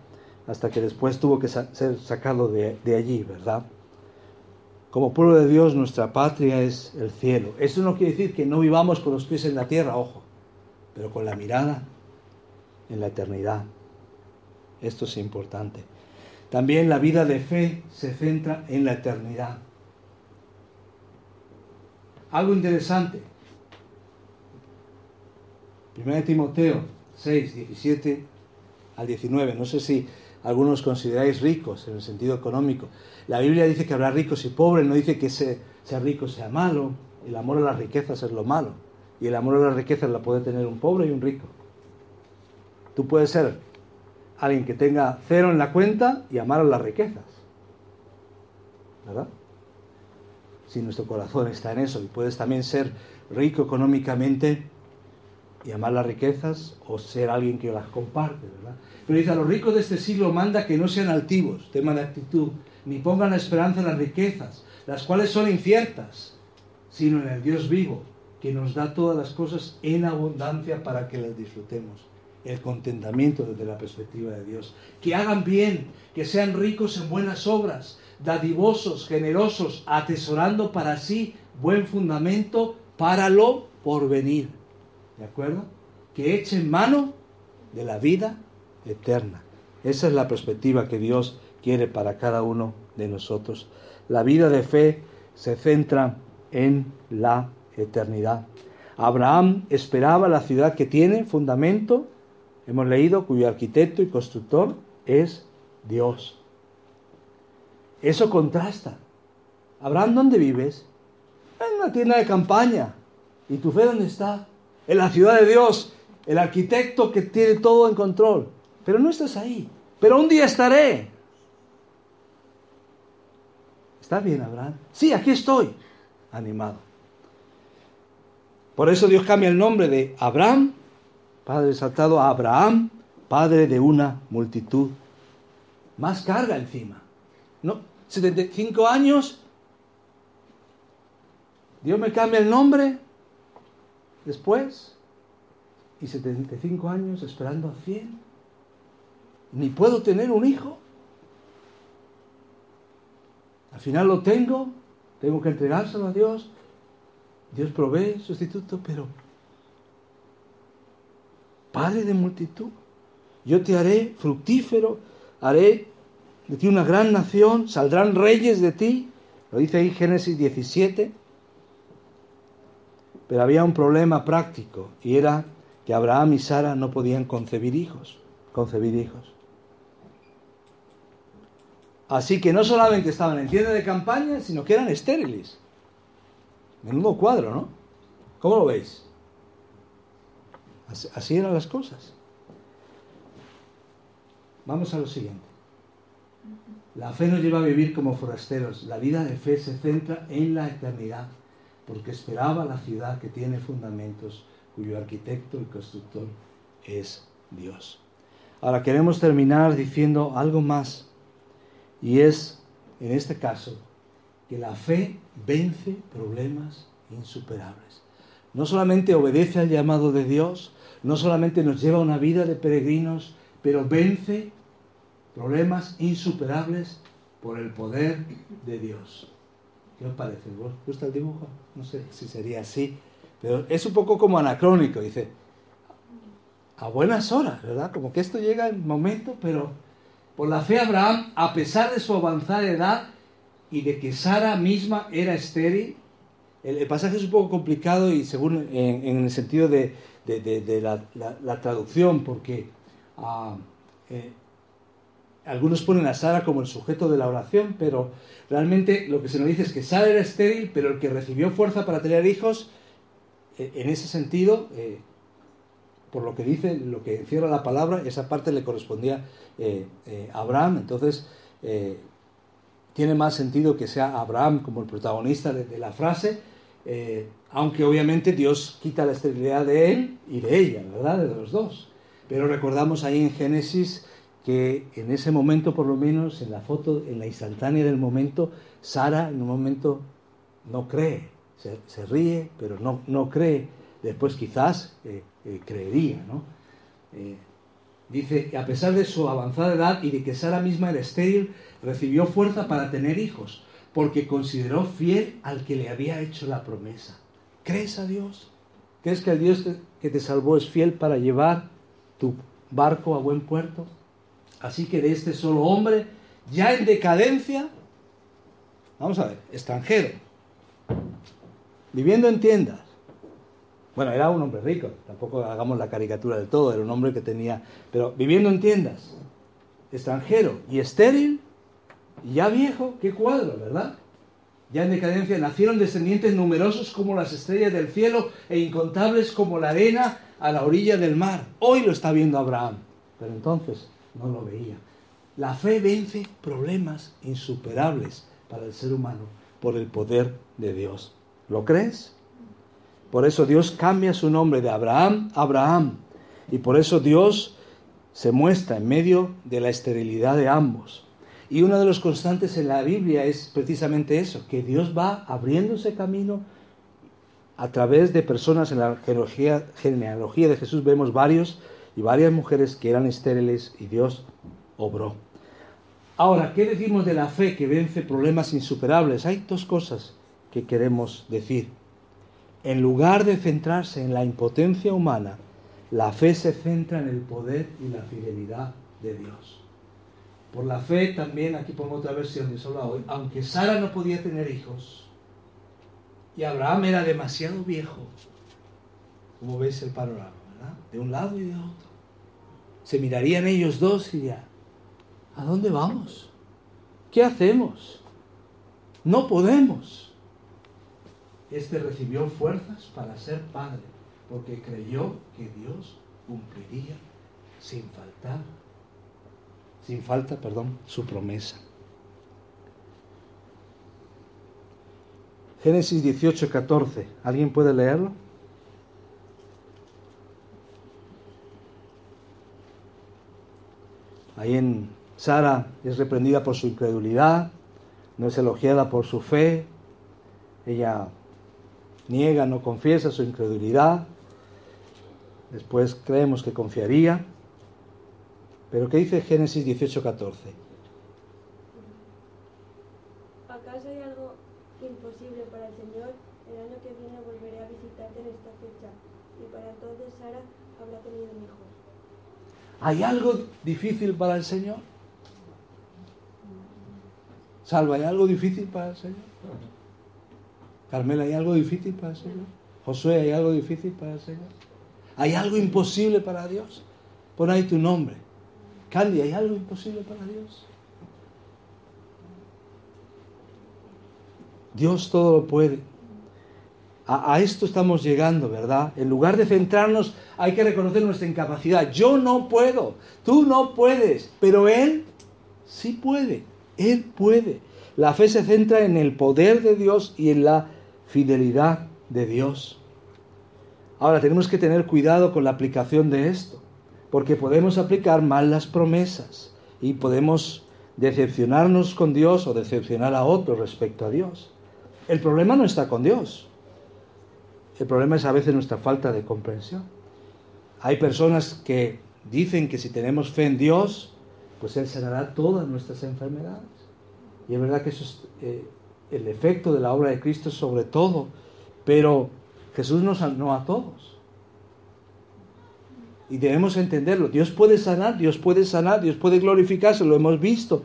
Hasta que después tuvo que ser sacado de, de allí, ¿verdad? Como pueblo de Dios, nuestra patria es el cielo. Eso no quiere decir que no vivamos con los pies en la tierra, ojo, pero con la mirada en la eternidad. Esto es importante. También la vida de fe se centra en la eternidad. Algo interesante. 1 Timoteo 6, 17 al 19. No sé si algunos consideráis ricos en el sentido económico. La Biblia dice que habrá ricos y pobres, no dice que ser rico sea malo. El amor a las riquezas es lo malo. Y el amor a las riquezas la puede tener un pobre y un rico. Tú puedes ser alguien que tenga cero en la cuenta y amar a las riquezas. ¿Verdad? Si nuestro corazón está en eso. Y puedes también ser rico económicamente y amar las riquezas o ser alguien que las comparte, ¿verdad? Pero dice, a los ricos de este siglo manda que no sean altivos, tema de actitud, ni pongan la esperanza en las riquezas, las cuales son inciertas, sino en el Dios vivo, que nos da todas las cosas en abundancia para que las disfrutemos. El contentamiento desde la perspectiva de Dios. Que hagan bien, que sean ricos en buenas obras, dadivosos, generosos, atesorando para sí buen fundamento para lo porvenir ¿De acuerdo? Que echen mano de la vida eterna. Esa es la perspectiva que Dios quiere para cada uno de nosotros. La vida de fe se centra en la eternidad. Abraham esperaba la ciudad que tiene fundamento, hemos leído, cuyo arquitecto y constructor es Dios. Eso contrasta. Abraham, ¿dónde vives? En una tienda de campaña. ¿Y tu fe dónde está? en la ciudad de Dios, el arquitecto que tiene todo en control. Pero no estás ahí. Pero un día estaré. ¿Está bien, Abraham? Sí, aquí estoy. Animado. Por eso Dios cambia el nombre de Abraham, padre exaltado, a Abraham, padre de una multitud. Más carga encima. ¿No? 75 años. Dios me cambia el nombre después y 75 años esperando a 100. Ni puedo tener un hijo. Al final lo tengo, tengo que entregárselo a Dios. Dios provee sustituto, pero Padre de multitud, yo te haré fructífero, haré de ti una gran nación, saldrán reyes de ti. Lo dice ahí Génesis 17. Pero había un problema práctico y era que Abraham y Sara no podían concebir hijos, concebir hijos. Así que no solamente estaban en tienda de campaña, sino que eran estériles. Menudo cuadro, ¿no? ¿Cómo lo veis? Así, eran las cosas. Vamos a lo siguiente. La fe nos lleva a vivir como forasteros. La vida de fe se centra en la eternidad porque esperaba la ciudad que tiene fundamentos, cuyo arquitecto y constructor es Dios. Ahora queremos terminar diciendo algo más, y es, en este caso, que la fe vence problemas insuperables. No solamente obedece al llamado de Dios, no solamente nos lleva a una vida de peregrinos, pero vence problemas insuperables por el poder de Dios. ¿Qué os parece? ¿Vos gusta el dibujo? No sé si sería así, pero es un poco como anacrónico, dice, a buenas horas, ¿verdad? Como que esto llega en momento, pero por la fe Abraham, a pesar de su avanzada edad y de que Sara misma era estéril, El, pasaje es un poco complicado y según en, el sentido de, la, traducción, porque ah, eh, algunos ponen a Sara como el sujeto de la oración, pero realmente lo que se nos dice es que Sara era estéril, pero el que recibió fuerza para tener hijos, eh, en ese sentido, eh, por lo que dice, lo que encierra la palabra, esa parte le correspondía a Abraham. Entonces, tiene más sentido que sea Abraham como el protagonista de, la frase, eh, aunque obviamente Dios quita la esterilidad de él y de ella, ¿verdad? De los dos. Pero recordamos ahí en Génesis que en ese momento, por lo menos, en la foto, en la instantánea del momento, Sara en un momento no cree, se, ríe, pero no, no cree. Después quizás eh, eh, creería, ¿no? dice, a pesar de su avanzada edad y de que Sara misma era estéril, recibió fuerza para tener hijos, porque consideró fiel al que le había hecho la promesa. ¿Crees a Dios? ¿Crees que el Dios que te salvó es fiel para llevar tu barco a buen puerto? Así que de este solo hombre, ya en decadencia, vamos a ver, extranjero, viviendo en tiendas. Bueno, era un hombre rico, tampoco hagamos la caricatura del todo, era un hombre que tenía, pero viviendo en tiendas, extranjero y estéril, ya viejo, qué cuadro, ¿verdad? Ya en decadencia nacieron descendientes numerosos como las estrellas del cielo e incontables como la arena a la orilla del mar. Hoy lo está viendo Abraham, pero entonces no lo veía. La fe vence problemas insuperables para el ser humano por el poder de Dios. ¿Lo crees? Por eso Dios cambia su nombre de Abraham a Abraham. Y por eso Dios se muestra en medio de la esterilidad de ambos. Y uno de los constantes en la Biblia es precisamente eso, que Dios va abriéndose camino a través de personas en la genealogía, genealogía de Jesús. Vemos varios y varias mujeres que eran estériles y Dios obró. Ahora, ¿qué decimos de la fe que vence problemas insuperables? Hay dos cosas que queremos decir. En lugar de centrarse en la impotencia humana, la fe se centra en el poder y la fidelidad de Dios. Por la fe también, aquí pongo otra versión de solo hoy, aunque Sara no podía tener hijos y Abraham era demasiado viejo, como veis el panorama, ¿verdad? De un lado y de otro. Se mirarían ellos dos y ya, ¿a dónde vamos? ¿Qué hacemos? No podemos. Este recibió fuerzas para ser padre, porque creyó que Dios cumpliría sin faltar sin falta, perdón, su promesa. Génesis 18, 14. ¿Alguien puede leerlo? Ahí en Sara es reprendida por su incredulidad, no es elogiada por su fe, ella niega, no confiesa su incredulidad, después creemos que confiaría. Pero ¿qué dice Génesis 18:14? ¿Acaso hay algo imposible para el Señor? El año que viene volveré a visitarte en esta fecha y para entonces Sara habrá tenido un hijo. ¿Hay algo difícil para el Señor? Salva, ¿hay algo difícil para el Señor? Carmela, ¿hay algo difícil para el Señor? Josué, ¿hay algo difícil para el Señor? ¿Hay algo imposible para Dios? Pon ahí tu nombre. Candy, ¿hay algo imposible para Dios? Dios todo lo puede. A, esto estamos llegando, ¿verdad? En lugar de centrarnos, hay que reconocer nuestra incapacidad. Yo no puedo, tú no puedes, pero Él sí puede, Él puede. La fe se centra en el poder de Dios y en la fidelidad de Dios. Ahora tenemos que tener cuidado con la aplicación de esto porque podemos aplicar mal las promesas y podemos decepcionarnos con Dios o decepcionar a otros respecto a Dios. El problema no está con Dios. El problema es a veces nuestra falta de comprensión. Hay personas que dicen que si tenemos fe en Dios, pues Él sanará todas nuestras enfermedades. Y es verdad que eso es eh, el efecto de la obra de Cristo sobre todo, pero Jesús no sanó a todos. Y debemos entenderlo. Dios puede sanar, Dios puede sanar, Dios puede glorificarse, lo hemos visto.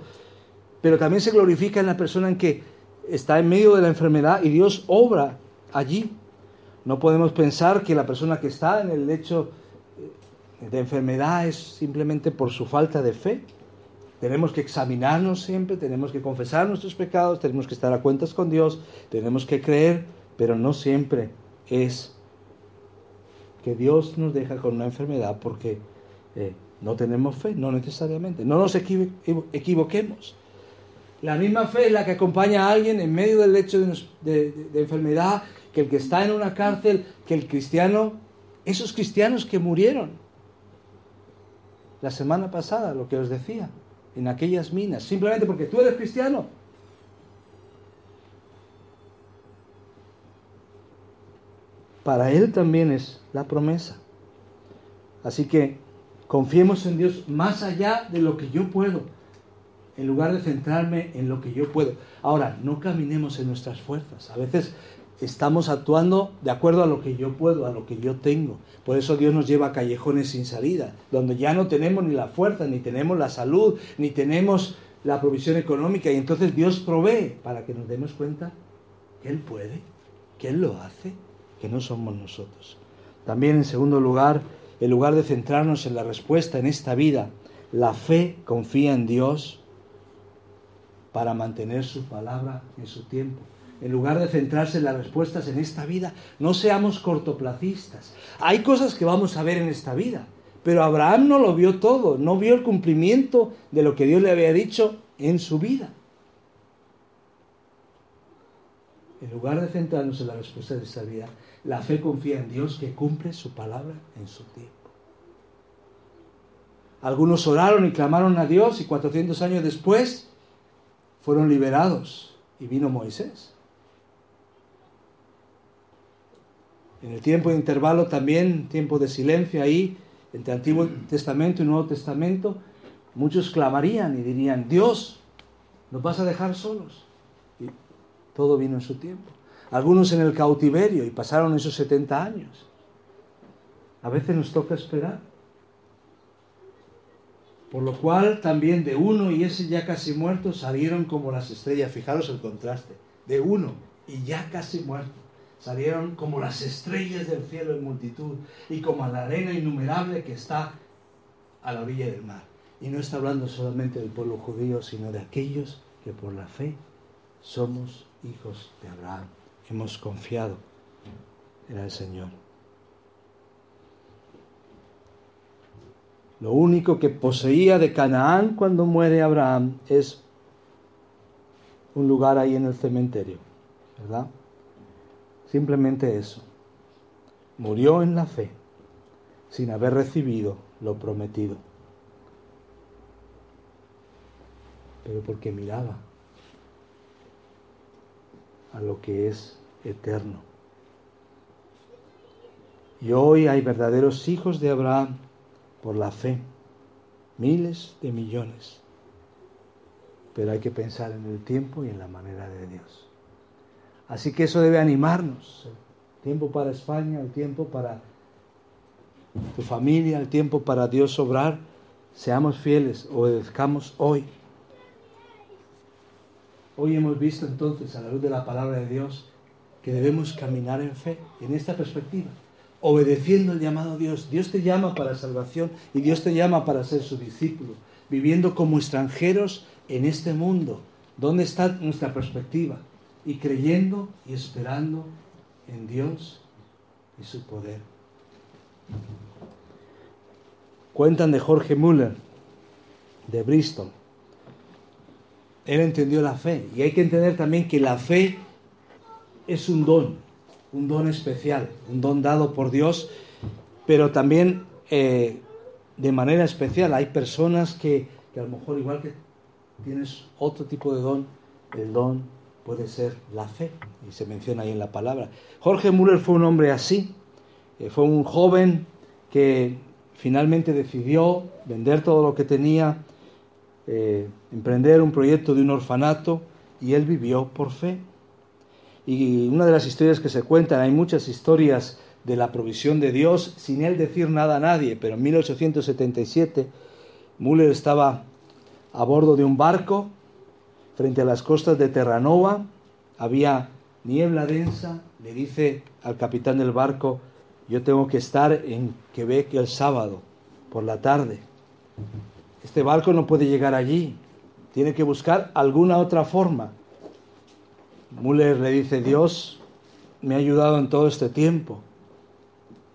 Pero también se glorifica en la persona en que está en medio de la enfermedad y Dios obra allí. No podemos pensar que la persona que está en el lecho eh, de enfermedad es simplemente por su falta de fe. Tenemos que examinarnos siempre, tenemos que confesar nuestros pecados, tenemos que estar a cuentas con Dios, tenemos que creer, pero no siempre es que Dios nos deja con una enfermedad porque eh, no tenemos fe, no necesariamente. No nos equivoquemos. La misma fe es la que acompaña a alguien en medio del lecho de, enfermedad, que el que está en una cárcel, que el cristiano, esos cristianos que murieron la semana pasada, lo que os decía en aquellas minas, simplemente porque tú eres cristiano. Para Él también es la promesa. Así que confiemos en Dios más allá de lo que yo puedo, en lugar de centrarme en lo que yo puedo. Ahora, no caminemos en nuestras fuerzas. A veces estamos actuando de acuerdo a lo que yo puedo, a lo que yo tengo. Por eso Dios nos lleva a callejones sin salida, donde ya no tenemos ni la fuerza, ni tenemos la salud, ni tenemos la provisión económica. Y entonces Dios provee para que nos demos cuenta que Él puede, que Él lo hace, que no somos nosotros. También en segundo lugar, en lugar de centrarnos en la respuesta en esta vida, la fe confía en Dios para mantener su palabra en su tiempo en lugar de centrarse en las respuestas en esta vida, no seamos cortoplacistas. Hay cosas que vamos a ver en esta vida, pero Abraham no lo vio todo, no vio el cumplimiento de lo que Dios le había dicho en su vida. En lugar de centrarnos en las respuestas de esta vida, la fe confía en Dios que cumple su palabra en su tiempo. Algunos oraron y clamaron a Dios y 400 años después fueron liberados y vino Moisés. En el tiempo de intervalo también, tiempo de silencio ahí, entre Antiguo Testamento y Nuevo Testamento, muchos clamarían y dirían, Dios, nos vas a dejar solos. Y todo vino en su tiempo. Algunos en el cautiverio y pasaron esos 70 años. A veces nos toca esperar. Por lo cual también de uno y ese ya casi muerto salieron como las estrellas. Fijaros el contraste. De uno y ya casi muerto salieron como las estrellas del cielo en multitud y como la arena innumerable que está a la orilla del mar. Y no está hablando solamente del pueblo judío, sino de aquellos que por la fe somos hijos de Abraham. Hemos confiado en el Señor. Lo único que poseía de Canaán cuando muere Abraham es un lugar ahí en el cementerio, ¿verdad? Simplemente eso. Murió en la fe, sin haber recibido lo prometido. Pero porque miraba a lo que es eterno. Y hoy hay verdaderos hijos de Abraham por la fe, miles de millones. Pero hay que pensar en el tiempo y en la manera de Dios. Así que eso debe animarnos. El tiempo para España, el tiempo para tu familia, el tiempo para Dios obrar. Seamos fieles, obedezcamos hoy. Hoy hemos visto entonces, a la luz de la palabra de Dios, que debemos caminar en fe, en esta perspectiva, obedeciendo el llamado a Dios. Dios te llama para salvación y Dios te llama para ser su discípulo, viviendo como extranjeros en este mundo. ¿Dónde está nuestra perspectiva? y creyendo y esperando en Dios y su poder. Cuentan de Jorge Müller, de Bristol. Él entendió la fe y hay que entender también que la fe es un don, un don especial, un don dado por Dios, pero también eh, de manera especial. Hay personas que, que a lo mejor igual que tienes otro tipo de don, el don puede ser la fe, y se menciona ahí en la palabra. Jorge Müller fue un hombre así, eh, fue un joven que finalmente decidió vender todo lo que tenía, eh, emprender un proyecto de un orfanato, y él vivió por fe. Y una de las historias que se cuentan, hay muchas historias de la provisión de Dios sin él decir nada a nadie, pero en 1877 Müller estaba a bordo de un barco frente a las costas de Terranova había niebla densa, le dice al capitán del barco, yo tengo que estar en Quebec el sábado por la tarde. Este barco no puede llegar allí, tiene que buscar alguna otra forma. Müller le dice, Dios me ha ayudado en todo este tiempo.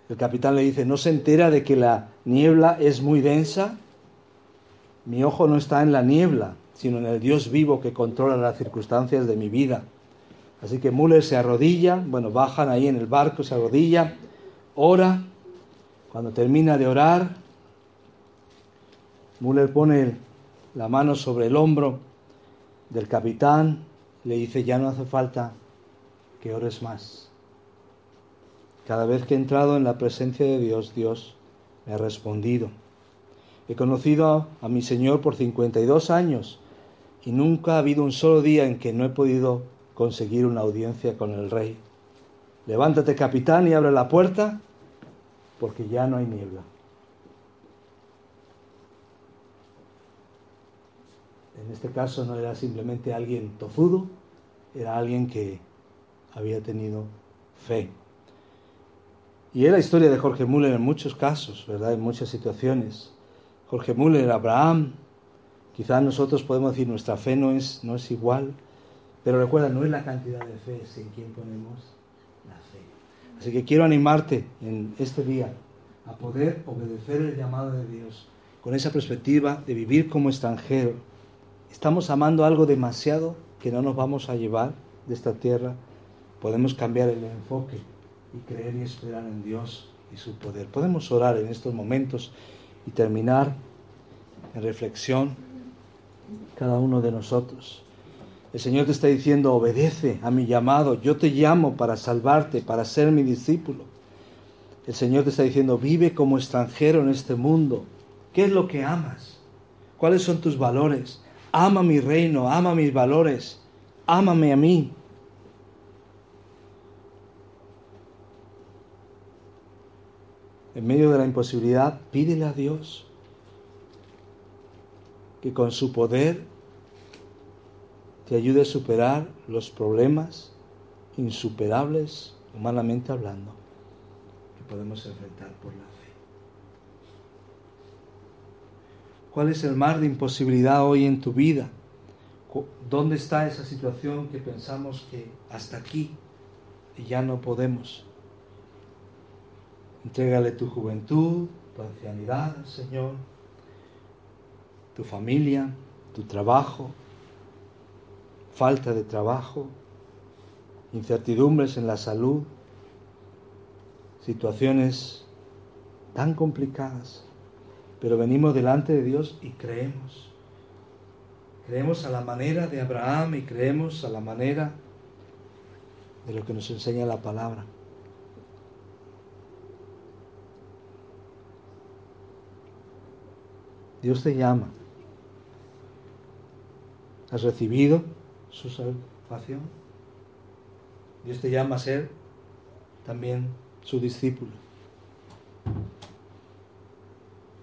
El capitán le dice, ¿no se entera de que la niebla es muy densa? Mi ojo no está en la niebla, sino en el Dios vivo que controla las circunstancias de mi vida. Así que Müller se arrodilla, bueno, bajan ahí en el barco, se arrodilla, ora. Cuando termina de orar, Müller pone la mano sobre el hombro del capitán, le dice, ya no hace falta que ores más. Cada vez que he entrado en la presencia de Dios, Dios me ha respondido. He conocido a mi Señor por 52 años y nunca ha habido un solo día en que no he podido conseguir una audiencia con el rey. Levántate, capitán, y abre la puerta, porque ya no hay niebla. En este caso no era simplemente alguien tozudo, era alguien que había tenido fe. Y es la historia de Jorge Müller en muchos casos, ¿verdad? En muchas situaciones. Jorge Müller, Abraham, quizás nosotros podemos decir nuestra fe no es, no es igual, pero recuerda, no es la cantidad de fe, es en quién ponemos la fe. Así que quiero animarte en este día a poder obedecer el llamado de Dios con esa perspectiva de vivir como extranjero. Estamos amando algo demasiado que no nos vamos a llevar de esta tierra. Podemos cambiar el enfoque y creer y esperar en Dios y su poder. Podemos orar en estos momentos y terminar en reflexión cada uno de nosotros. El Señor te está diciendo, obedece a mi llamado, yo te llamo para salvarte, para ser mi discípulo. El Señor te está diciendo, vive como extranjero en este mundo. ¿Qué es lo que amas? ¿Cuáles son tus valores? Ama mi reino, ama mis valores, ámame a mí. En medio de la imposibilidad, pídele a Dios que con su poder te ayude a superar los problemas insuperables, humanamente hablando, que podemos enfrentar por la fe. ¿Cuál es el mar de imposibilidad hoy en tu vida? ¿Dónde está esa situación que pensamos que hasta aquí ya no podemos? Entrégale tu juventud, tu ancianidad Señor, tu familia, tu trabajo, falta de trabajo, incertidumbres en la salud, situaciones tan complicadas, pero venimos delante de Dios y creemos. Creemos a la manera de Abraham y creemos a la manera de lo que nos enseña la palabra. Dios te llama. ¿Has recibido su salvación? Dios te llama a ser también su discípulo.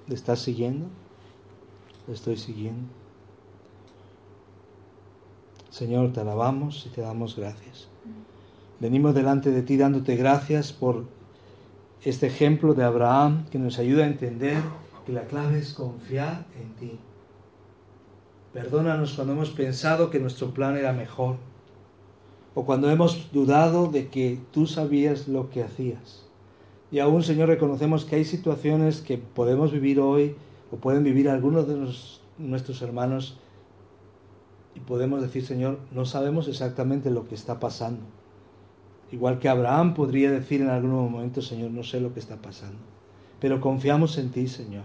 ¿Le estás siguiendo? ¿Le estoy siguiendo? Señor, te alabamos y te damos gracias. Venimos delante de ti dándote gracias por este ejemplo de Abraham que nos ayuda a entender que la clave es confiar en ti. Perdónanos cuando hemos pensado que nuestro plan era mejor o cuando hemos dudado de que tú sabías lo que hacías. Y aún, Señor, reconocemos que hay situaciones que podemos vivir hoy o pueden vivir algunos de nuestros hermanos y podemos decir, Señor, no sabemos exactamente lo que está pasando. Igual que Abraham podría decir en algún momento, Señor, no sé lo que está pasando. Pero confiamos en ti, Señor.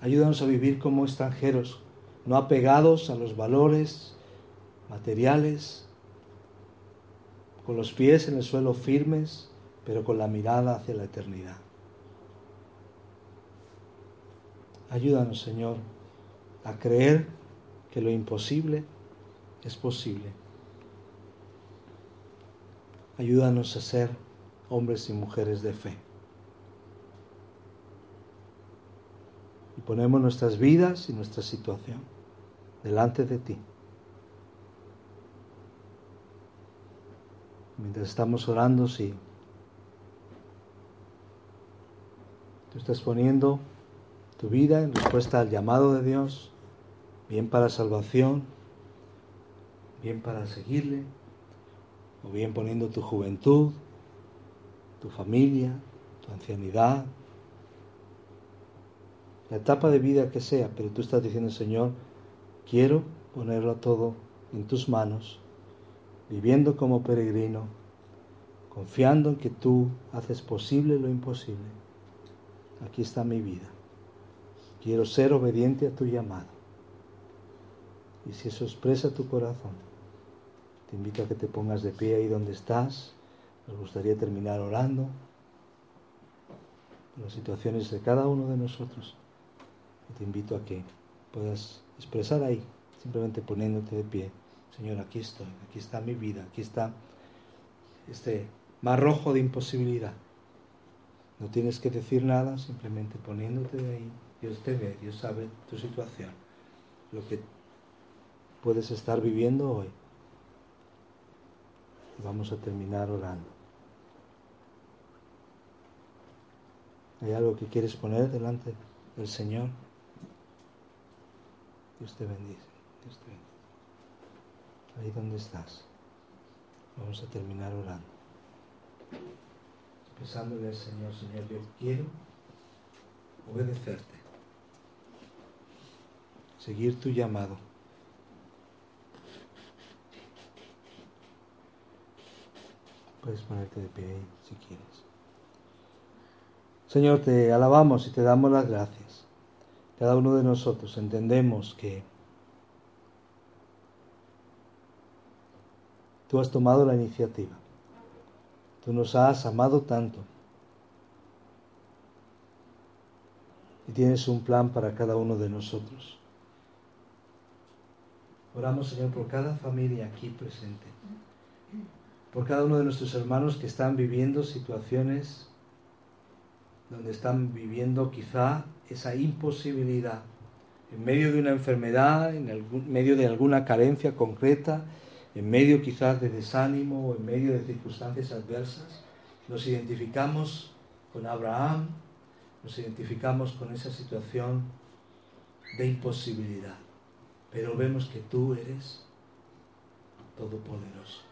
Ayúdanos a vivir como extranjeros, no apegados a los valores materiales, con los pies en el suelo firmes, pero con la mirada hacia la eternidad. Ayúdanos, Señor, a creer que lo imposible es posible. Ayúdanos a ser hombres y mujeres de fe. y ponemos nuestras vidas y nuestra situación delante de ti. Mientras estamos orando, sí. Tú estás poniendo tu vida en respuesta al llamado de Dios, bien para salvación, bien para seguirle, o bien poniendo tu juventud, tu familia, tu ancianidad, la etapa de vida que sea, pero tú estás diciendo, Señor, quiero ponerlo todo en tus manos, viviendo como peregrino, confiando en que tú haces posible lo imposible. Aquí está mi vida. Quiero ser obediente a tu llamado. Y si eso expresa tu corazón, te invito a que te pongas de pie ahí donde estás. Nos gustaría terminar orando por las situaciones de cada uno de nosotros. Te invito a que puedas expresar ahí, simplemente poniéndote de pie. Señor, aquí estoy, aquí está mi vida, aquí está este mar rojo de imposibilidad. No tienes que decir nada, simplemente poniéndote de ahí. Dios te ve, Dios sabe tu situación, lo que puedes estar viviendo hoy. Vamos a terminar orando. ¿Hay algo que quieres poner delante del Señor? Dios te bendice. Dios te bendice. Ahí donde estás. Vamos a terminar orando. Expresándole al Señor, Señor, yo quiero obedecerte. Seguir tu llamado. Puedes ponerte de pie si quieres. Señor, te alabamos y te damos las gracias. Cada uno de nosotros entendemos que tú has tomado la iniciativa. Tú nos has amado tanto. Y tienes un plan para cada uno de nosotros. Oramos, Señor, por cada familia aquí presente. Por cada uno de nuestros hermanos que están viviendo situaciones donde están viviendo quizá esa imposibilidad, en medio de una enfermedad, en medio de alguna carencia concreta, en medio quizás de desánimo o en medio de circunstancias adversas, nos identificamos con Abraham, nos identificamos con esa situación de imposibilidad, pero vemos que tú eres todopoderoso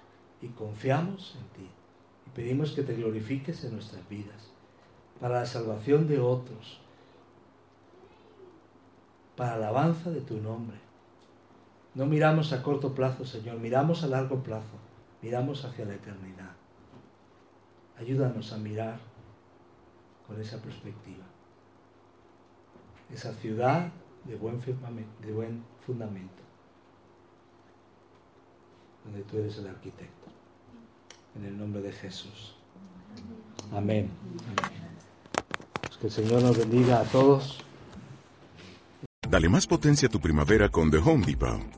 y confiamos en ti y pedimos que te glorifiques en nuestras vidas para la salvación de otros, para la alabanza de tu nombre. No miramos a corto plazo, Señor, miramos a largo plazo, miramos hacia la eternidad. Ayúdanos a mirar con esa perspectiva. Esa ciudad de buen, de buen fundamento, donde tú eres el arquitecto. En el nombre de Jesús. Amén. Pues que el Señor nos bendiga a todos. Dale más potencia a tu primavera con The Home Depot.